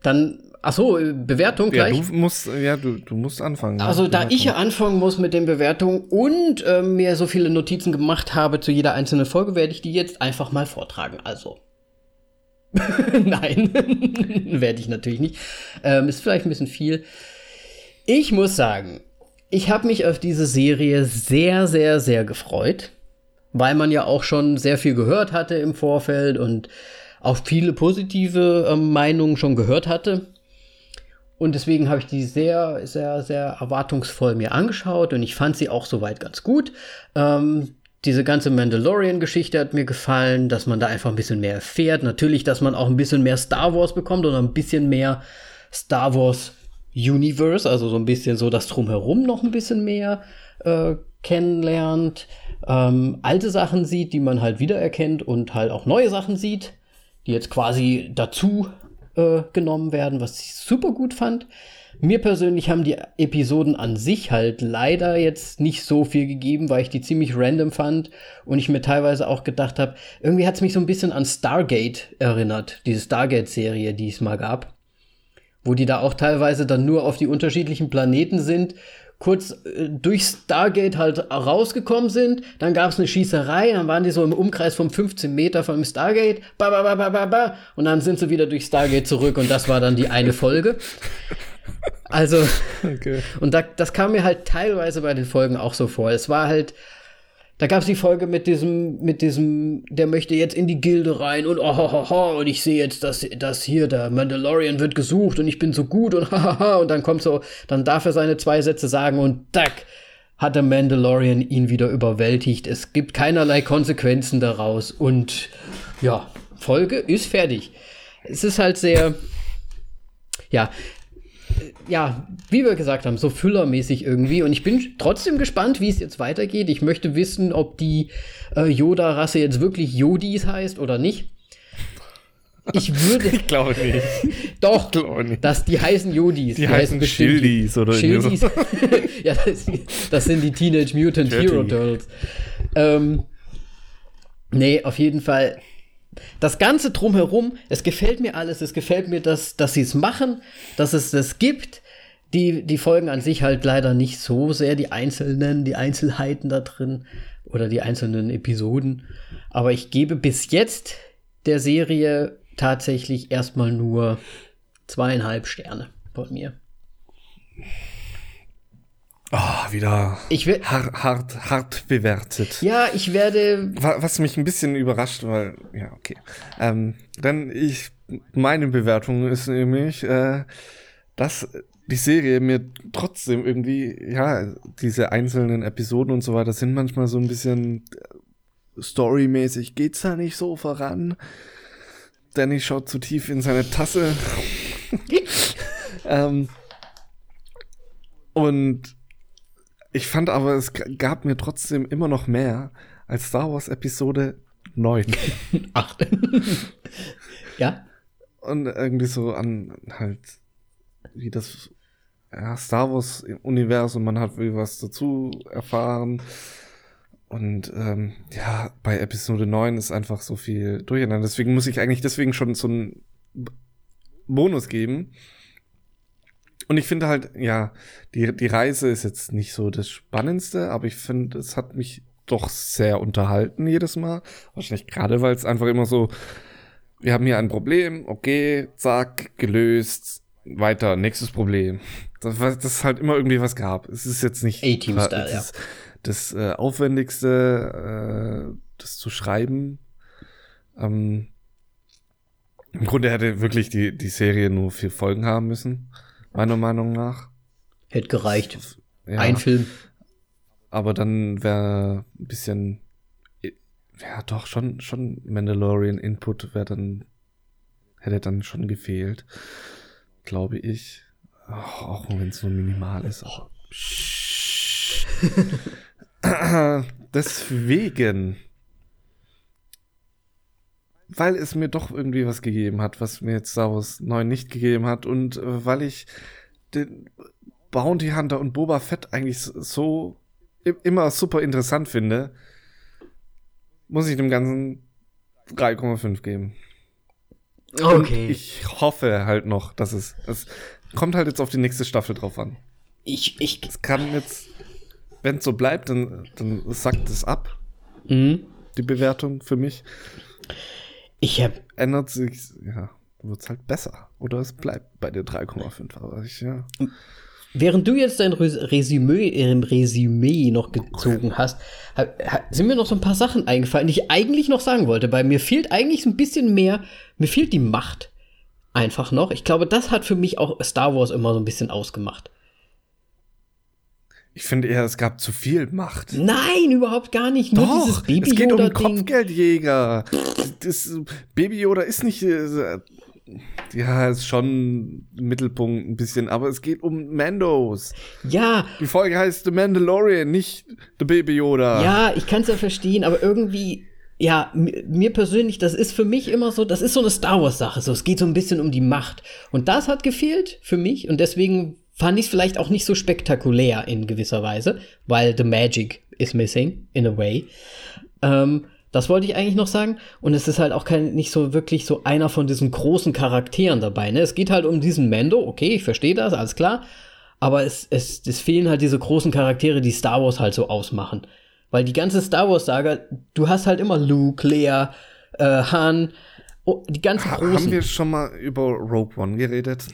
Dann, ach so, Bewertung gleich. Ja, du musst, ja, du, du musst anfangen. Also, da ich ja anfangen muss mit den Bewertungen und äh, mir so viele Notizen gemacht habe zu jeder einzelnen Folge, werde ich die jetzt einfach mal vortragen. Also. Nein, werde ich natürlich nicht. Ähm, ist vielleicht ein bisschen viel. Ich muss sagen, ich habe mich auf diese Serie sehr, sehr, sehr gefreut, weil man ja auch schon sehr viel gehört hatte im Vorfeld und auch viele positive ähm, Meinungen schon gehört hatte. Und deswegen habe ich die sehr, sehr, sehr erwartungsvoll mir angeschaut und ich fand sie auch soweit ganz gut. Ähm, diese ganze Mandalorian-Geschichte hat mir gefallen, dass man da einfach ein bisschen mehr erfährt. Natürlich, dass man auch ein bisschen mehr Star Wars bekommt oder ein bisschen mehr Star Wars Universe, also so ein bisschen so das Drumherum noch ein bisschen mehr äh, kennenlernt. Ähm, alte Sachen sieht, die man halt wiedererkennt und halt auch neue Sachen sieht die jetzt quasi dazu äh, genommen werden, was ich super gut fand. Mir persönlich haben die Episoden an sich halt leider jetzt nicht so viel gegeben, weil ich die ziemlich random fand und ich mir teilweise auch gedacht habe, irgendwie hat es mich so ein bisschen an Stargate erinnert, diese Stargate-Serie, die es mal gab, wo die da auch teilweise dann nur auf die unterschiedlichen Planeten sind kurz äh, durch Stargate halt rausgekommen sind. Dann gab es eine Schießerei, dann waren die so im Umkreis von 15 Meter vom Stargate. Ba, ba, ba, ba, ba, ba, und dann sind sie wieder durch Stargate zurück und das war dann die eine Folge. Also, okay. und da, das kam mir halt teilweise bei den Folgen auch so vor. Es war halt da gab es die Folge mit diesem, mit diesem, der möchte jetzt in die Gilde rein und oh, oh, oh, oh und ich sehe jetzt, dass, dass hier der Mandalorian wird gesucht und ich bin so gut und hahaha und dann kommt so, dann darf er seine zwei Sätze sagen und tack, hat der Mandalorian ihn wieder überwältigt. Es gibt keinerlei Konsequenzen daraus und ja, Folge ist fertig. Es ist halt sehr, ja, ja, wie wir gesagt haben, so füllermäßig irgendwie. Und ich bin trotzdem gespannt, wie es jetzt weitergeht. Ich möchte wissen, ob die äh, Yoda-Rasse jetzt wirklich Yodis heißt oder nicht. Ich würde. ich glaube nicht. Doch, glaube nicht. Dass die heißen Yodis. Die, die heißen Schildis oder Schildis. ja, das, das, sind die Teenage Mutant Hero Turtles. Ähm, nee, auf jeden Fall das Ganze drumherum, es gefällt mir alles, es gefällt mir, dass, dass sie es machen, dass es das gibt. Die, die Folgen an sich halt leider nicht so sehr, die einzelnen, die Einzelheiten da drin oder die einzelnen Episoden. Aber ich gebe bis jetzt der Serie tatsächlich erstmal nur zweieinhalb Sterne von mir. Oh, wieder ich hart, hart, hart bewertet. Ja, ich werde. Was mich ein bisschen überrascht, weil, ja, okay. Ähm, denn ich, meine Bewertung ist nämlich, äh, dass die Serie mir trotzdem irgendwie, ja, diese einzelnen Episoden und so weiter sind manchmal so ein bisschen äh, storymäßig geht's da nicht so voran. Danny schaut zu tief in seine Tasse ähm, und ich fand aber, es gab mir trotzdem immer noch mehr als Star Wars Episode 9. Acht. ja. Und irgendwie so an halt, wie das ja, Star Wars Universum, man hat wie was dazu erfahren. Und ähm, ja, bei Episode 9 ist einfach so viel durcheinander. Deswegen muss ich eigentlich deswegen schon so einen Bonus geben. Und ich finde halt, ja, die, die Reise ist jetzt nicht so das Spannendste, aber ich finde, es hat mich doch sehr unterhalten jedes Mal. Wahrscheinlich gerade, weil es einfach immer so, wir haben hier ein Problem, okay, zack, gelöst, weiter, nächstes Problem. Das, das ist halt immer irgendwie was gab. Es ist jetzt nicht A-Team-Style, ja. das äh, Aufwendigste, äh, das zu schreiben. Ähm, Im Grunde hätte wirklich die, die Serie nur vier Folgen haben müssen, meiner Meinung nach. Hätte gereicht. Ja. Ein Film. Aber dann wäre ein bisschen, ja doch, schon, schon Mandalorian Input wäre dann, hätte dann schon gefehlt, glaube ich. Oh, auch wenn es so minimal ist. Oh. Deswegen, weil es mir doch irgendwie was gegeben hat, was mir jetzt Star Wars 9 nicht gegeben hat und äh, weil ich den Bounty Hunter und Boba Fett eigentlich so immer super interessant finde, muss ich dem Ganzen 3,5 geben. Okay. Und ich hoffe halt noch, dass es, es kommt halt jetzt auf die nächste Staffel drauf an. Ich, ich. Es kann jetzt, wenn es so bleibt, dann, dann sackt es ab. Mhm. Die Bewertung für mich. Ich hab. Ändert sich, ja, wird es halt besser. Oder es bleibt bei der 3,5. Aber ich, ja. Während du jetzt dein Resümee, äh, Resümee noch gezogen hast, sind mir noch so ein paar Sachen eingefallen, die ich eigentlich noch sagen wollte. Bei mir fehlt eigentlich so ein bisschen mehr, mir fehlt die Macht einfach noch. Ich glaube, das hat für mich auch Star Wars immer so ein bisschen ausgemacht. Ich finde eher, es gab zu viel Macht. Nein, überhaupt gar nicht. Nur Doch, dieses Baby es geht um Kopfgeldjäger. Das, Baby Yoda ist nicht äh, ja, ist schon Mittelpunkt ein bisschen, aber es geht um Mandos. Ja. Die Folge heißt The Mandalorian, nicht The Baby Yoda. Ja, ich kann es ja verstehen, aber irgendwie, ja, mir persönlich, das ist für mich immer so, das ist so eine Star Wars Sache, so, es geht so ein bisschen um die Macht. Und das hat gefehlt für mich und deswegen fand ich es vielleicht auch nicht so spektakulär in gewisser Weise, weil the magic is missing in a way. Ähm, das wollte ich eigentlich noch sagen. Und es ist halt auch kein, nicht so wirklich so einer von diesen großen Charakteren dabei. Ne? Es geht halt um diesen Mando, okay, ich verstehe das, alles klar. Aber es, es, es fehlen halt diese großen Charaktere, die Star Wars halt so ausmachen. Weil die ganze Star Wars-Saga, du hast halt immer Luke, Leia, äh, Han, oh, die ganzen ha großen. Haben wir schon mal über Rogue One geredet?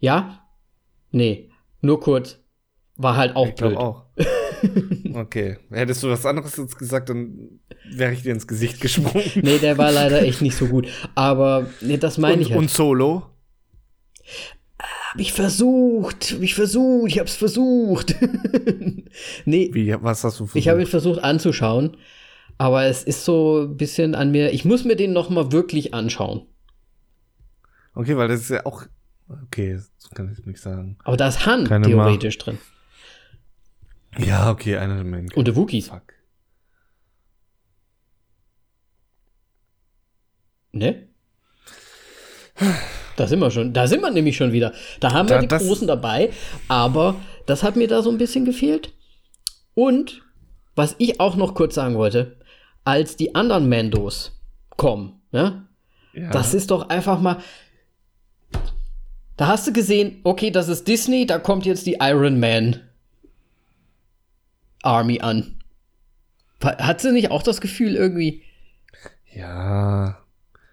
Ja? Nee, nur kurz. War halt auch ich blöd. auch. Okay. Hättest du was anderes jetzt gesagt, dann wäre ich dir ins Gesicht gesprungen. nee, der war leider echt nicht so gut. Aber nee, das meine ich halt. Und Solo? Hab ich versucht, hab ich versucht, ich hab's versucht. nee. Wie, was hast du versucht? Ich habe ihn versucht anzuschauen, aber es ist so ein bisschen an mir, ich muss mir den noch mal wirklich anschauen. Okay, weil das ist ja auch, okay, das kann ich nicht sagen. Aber da ist Han Keine theoretisch Ma drin. Ja, okay, einer der Main. Und der Wookies. Fuck. Ne? Da sind wir schon, da sind wir nämlich schon wieder. Da haben da, wir die Großen dabei, aber das hat mir da so ein bisschen gefehlt. Und was ich auch noch kurz sagen wollte, als die anderen Mandos kommen, ne? Ja. Das ist doch einfach mal. Da hast du gesehen, okay, das ist Disney, da kommt jetzt die Iron Man Army an. Hat sie nicht auch das Gefühl irgendwie? Ja.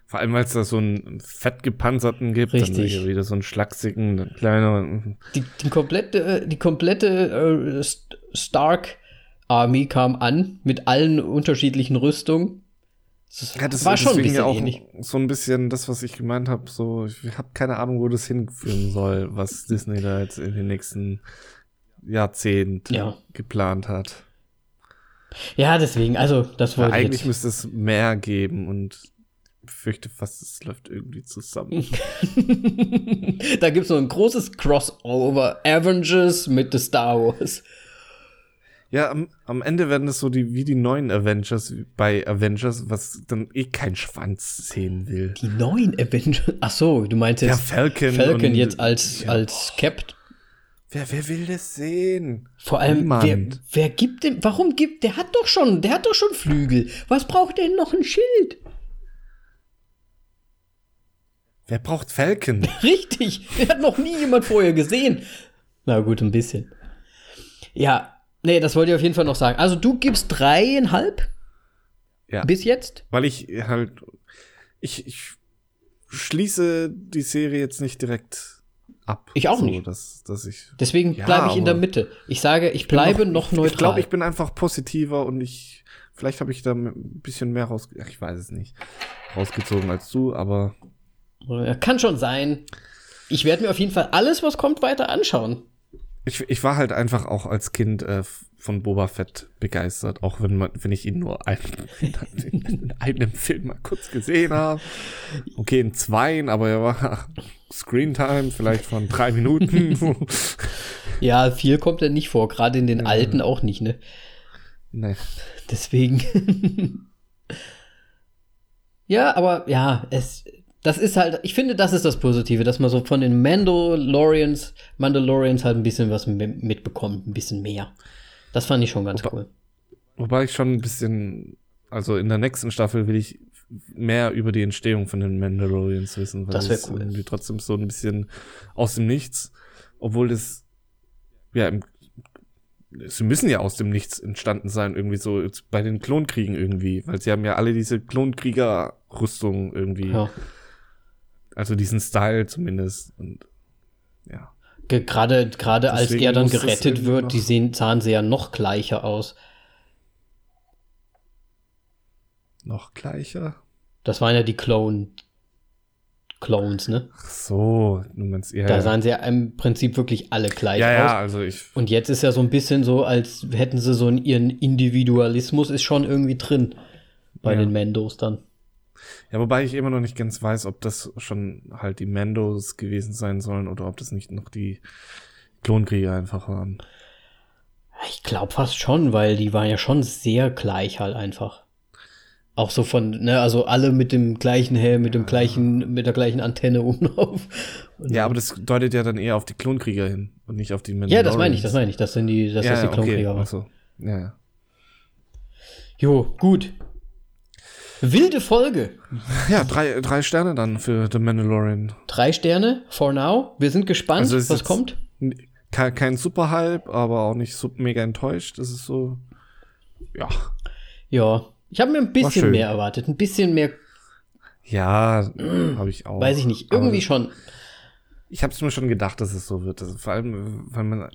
Vor allem, weil es da so einen fett gepanzerten gibt, Richtig. dann wieder so einen schlachsigen, kleinen. Die, die komplette, die komplette äh, Stark Army kam an mit allen unterschiedlichen Rüstungen. Das ja, das war schon ein bisschen auch ähnlich. so ein bisschen das, was ich gemeint habe. So, ich habe keine Ahnung, wo das hinführen soll, was Disney da jetzt in den nächsten Jahrzehnt ja. geplant hat. Ja, deswegen, also das wollte ja, Eigentlich müsste es mehr geben und fürchte fast, es läuft irgendwie zusammen. da gibt es so ein großes Crossover. Avengers mit The Star Wars. Ja, am, am Ende werden es so die, wie die neuen Avengers bei Avengers, was dann eh kein Schwanz sehen will. Die neuen Avengers? Ach so, du meinst jetzt Ja, Falcon. Falcon jetzt als, ja, als Captain. Wer, wer will das sehen? Vor allem, wer, Niemand. wer gibt dem, warum gibt, der hat doch schon, der hat doch schon Flügel. Was braucht denn noch ein Schild? Wer braucht Falcon? Richtig, der hat noch nie jemand vorher gesehen. Na gut, ein bisschen. Ja, nee, das wollte ich auf jeden Fall noch sagen. Also du gibst dreieinhalb Ja. bis jetzt? Weil ich halt, ich, ich schließe die Serie jetzt nicht direkt ab. Ich auch so, nicht. Dass, dass ich, Deswegen Ja, bleibe ich in der Mitte. Ich sage, ich bleibe noch, neutral. Ich glaube, ich bin einfach positiver und ich, vielleicht habe ich da ein bisschen mehr raus, ich weiß es nicht, rausgezogen als du, aber Ja, Kann schon sein. Ich werde mir auf jeden Fall alles, was kommt, weiter anschauen. Ich, ich war halt einfach auch als Kind äh, von Boba Fett begeistert, auch wenn man, wenn ich ihn nur ein, in einem Film mal kurz gesehen habe. Okay, in zweien, aber er war Screentime vielleicht von drei Minuten. Ja, viel kommt ja nicht vor, gerade in den alten auch nicht, ne? nee. Deswegen. ja, aber ja, es. Das ist halt, ich finde, das ist das Positive, dass man so von den Mandalorians, Mandalorians halt ein bisschen was mi- mitbekommt, ein bisschen mehr. Das fand ich schon ganz Wobei- cool. Wobei ich schon ein bisschen, also in der nächsten Staffel will ich mehr über die Entstehung von den Mandalorians wissen, weil Das es cool. irgendwie trotzdem so ein bisschen aus dem Nichts, obwohl das ja im, sie müssen ja aus dem Nichts entstanden sein, irgendwie so bei den Klonkriegen irgendwie, weil sie haben ja alle diese Klonkrieger-Rüstung irgendwie, Ja. Also diesen Style zumindest und ja. Ge- Gerade, gerade als er dann gerettet wird, die sehen, sahen sie ja noch gleicher aus. Noch gleicher. Das waren ja die Clone, Clones, ne? Ach so, du meinst eher. Da sahen sie ja im Prinzip wirklich alle gleich ja, aus. ja, also ich Und jetzt ist ja so ein bisschen so, als hätten sie so einen, ihren Individualismus ist schon irgendwie drin bei Ja. den Mandos dann. Ja, wobei ich immer noch nicht ganz weiß, ob das schon halt die Mandos gewesen sein sollen oder ob das nicht noch die Klonkrieger einfach waren. Ich glaube fast schon, weil die waren ja schon sehr gleich halt einfach. Auch so von, ne, also alle mit dem gleichen Helm, mit dem gleichen, mit der gleichen Antenne oben drauf. Und- Ja, aber das deutet ja dann eher auf die Klonkrieger hin und nicht auf die ja, Mandalorians. das meine ich, das meine ich, das sind die, dass ja, das die ja, Klonkrieger okay. waren. Achso. Ja, ja. Jo, gut. Wilde Folge. Ja, drei, drei Sterne dann für The Mandalorian. Drei Sterne for now. Wir sind gespannt, Also es was kommt. Kein, kein Superhype, aber auch nicht so mega enttäuscht. Das ist so. Ja. Ja, ich habe mir ein bisschen mehr erwartet, ein bisschen mehr, Ja, habe ich auch. weiß ich nicht, irgendwie Aber schon. Ich habe es mir schon gedacht, dass es so wird. Das, vor allem, weil man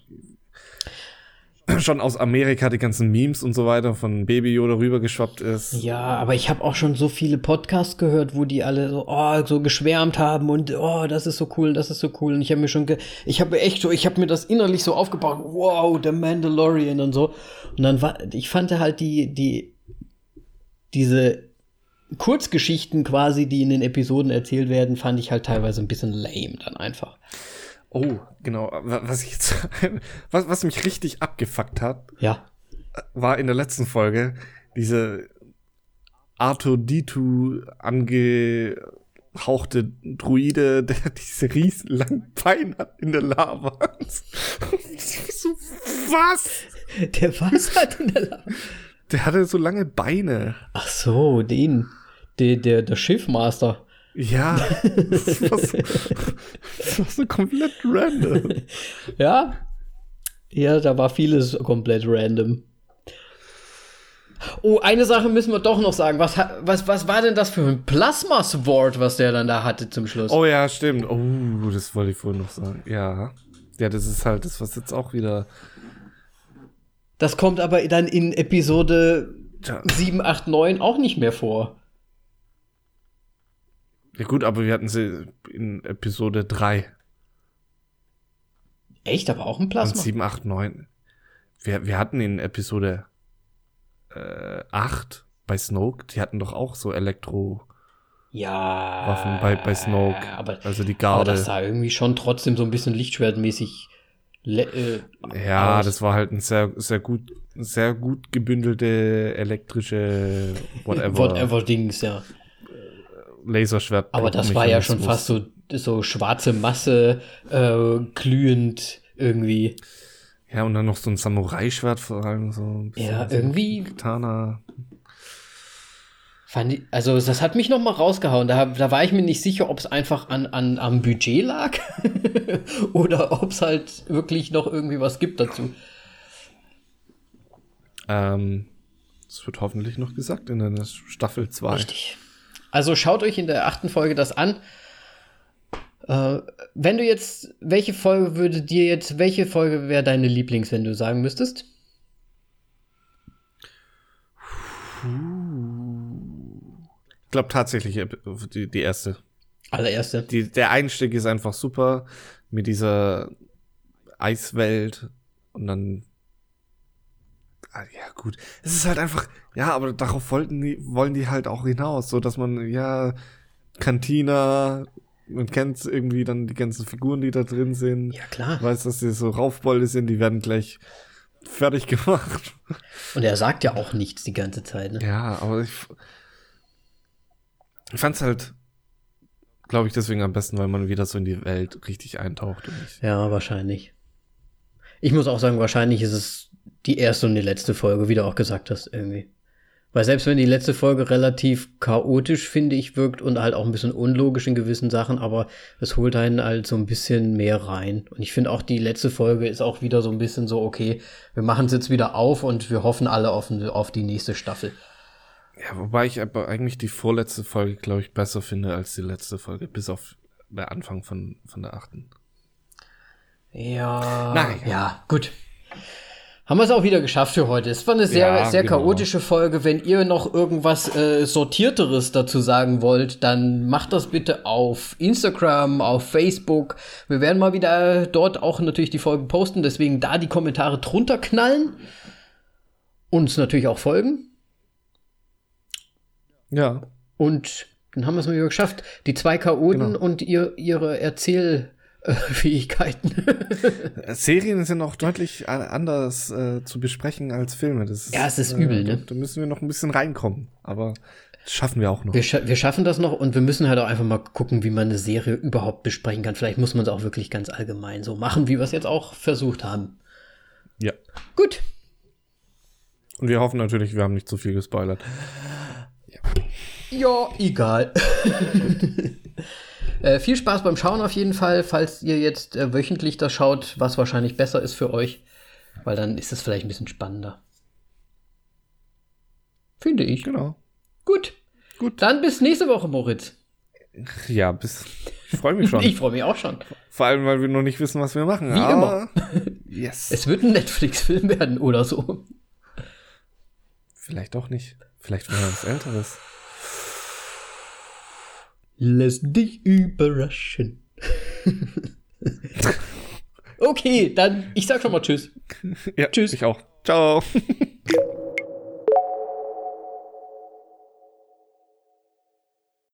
schon aus Amerika die ganzen Memes und so weiter von Baby Yoda rübergeschwappt ist. Ja, aber ich habe auch schon so viele Podcasts gehört, wo die alle so, oh, so geschwärmt haben und oh, das ist so cool, das ist so cool. Und ich habe mir schon, ich habe echt so, ich habe mir das innerlich so aufgebaut, wow, der Mandalorian und so. Und dann war, ich fand halt die, die, diese Kurzgeschichten quasi, die in den Episoden erzählt werden, fand ich halt teilweise ein bisschen lame dann einfach. Oh, genau. Wa- Was ich jetzt, was, was mich richtig abgefuckt hat, Ja. war in der letzten Folge diese R2D2 angehauchte Druide, der diese riesen langen Beine hat in der Lava. so, was? Der was hat in der La Der hatte so lange Beine. Ach so, den. Der, der, der Schiffmaster. Ja, das war, so, das war so komplett random. Ja. Ja, da war vieles komplett random. Oh, eine Sache müssen wir doch noch sagen. Was, was, was war denn das für ein Plasma-Sword, was der dann da hatte zum Schluss? Oh ja, stimmt. Oh, das wollte ich vorhin noch sagen. Ja. Ja, das ist halt das, was jetzt auch wieder. Das kommt aber dann in Episode Tja. 7, 8, 9 auch nicht mehr vor. Ja, gut, aber wir hatten sie in Episode 3 Echt, aber auch ein und Plasma? 7, 8, 9. Wir, wir hatten in Episode äh, 8 bei Snoke, die hatten doch auch so Elektro. Ja. Waffen bei, bei Snoke. Aber, also die aber Garde. das sah irgendwie schon trotzdem so ein bisschen lichtschwertmäßig. Äh, ja, aus. das war halt ein sehr, sehr gut, sehr gut gebündelte elektrische whatever, Whatever Dings, ja. Laserschwert. Aber das war ja schon fast so, so schwarze Masse, äh, glühend irgendwie. Ja, und dann noch so ein Samurai-Schwert vor allem so. Ja, irgendwie Katana. fand ich, also das hat mich noch mal rausgehauen. Da, da war ich mir nicht sicher, ob es einfach an, an, am Budget lag oder ob es halt wirklich noch irgendwie was gibt dazu. Ähm, das wird hoffentlich noch gesagt in der Staffel 2. Richtig. Also schaut euch in der achten Folge das an. Äh, wenn du jetzt, welche Folge würde dir jetzt, welche Folge wäre deine Lieblings, wenn du sagen müsstest? Ich glaube tatsächlich äh, die, die erste. Allererste. Die, der Einstieg ist einfach super mit dieser Eiswelt und dann. Ah, ja, gut. Es ist halt einfach, ja, aber darauf wollten die, wollen die halt auch hinaus, so dass man, ja, Cantina, man kennt irgendwie dann die ganzen Figuren, die da drin sind. Ja, klar. Weiß, dass die so Raufbeule sind, die werden gleich fertig gemacht. Und er sagt ja auch nichts die ganze Zeit, ne? Ja, aber ich, ich fand's halt, glaube ich, deswegen am besten, weil man wieder so in die Welt richtig eintaucht. Ja, wahrscheinlich. Ich muss auch sagen, wahrscheinlich ist es die erste und die letzte Folge, wie du auch gesagt hast, irgendwie. Weil selbst wenn die letzte Folge relativ chaotisch, finde ich, wirkt und halt auch ein bisschen unlogisch in gewissen Sachen, aber es holt einen halt so ein bisschen mehr rein. Und ich finde auch die letzte Folge ist auch wieder so ein bisschen so, okay, wir machen es jetzt wieder auf und wir hoffen alle auf, auf die nächste Staffel. ja, wobei ich aber eigentlich die vorletzte Folge, glaube ich, besser finde als die letzte Folge, bis auf der Anfang von, von der achten. Ja. Nein. Ja, gut. Haben wir es auch wieder geschafft für heute. Es war eine sehr, Ja, sehr genau. chaotische Folge. Wenn ihr noch irgendwas äh, Sortierteres dazu sagen wollt, dann macht das bitte auf Instagram, auf Facebook. Wir werden mal wieder dort auch natürlich die Folgen posten. Deswegen da die Kommentare drunter knallen. Uns natürlich auch folgen. Ja, Und dann haben wir es mal wieder geschafft. Die zwei Chaoten Genau. und ihr, ihre Erzählfähigkeiten. Serien sind auch deutlich a- anders äh, zu besprechen als Filme. Das ist, Ja, es ist übel, ne? Da, müssen wir noch ein bisschen reinkommen, aber das schaffen wir auch noch. Wir, scha wir schaffen das noch und wir müssen halt auch einfach mal gucken, wie man eine Serie überhaupt besprechen kann. Vielleicht muss man es auch wirklich ganz allgemein so machen, wie wir es jetzt auch versucht haben. Ja. Gut. Und wir hoffen natürlich, wir haben nicht zu viel gespoilert. Ja, egal. äh, viel Spaß beim Schauen auf jeden Fall, falls ihr jetzt äh, wöchentlich das schaut, was wahrscheinlich besser ist für euch, weil dann ist es vielleicht ein bisschen spannender. Finde ich. Genau. Gut. Gut. Dann bis nächste Woche, Moritz. Ja, bis. Ich freue mich schon. Ich freue mich auch schon. Vor allem, weil wir noch nicht wissen, was wir machen. Wie aber Yes. Es wird ein Netflix-Film werden oder so. Vielleicht auch nicht. Vielleicht war was Älteres. Lass dich überraschen. okay, dann ich sag schon mal Tschüss. Ja, Tschüss. Ich auch. Ciao.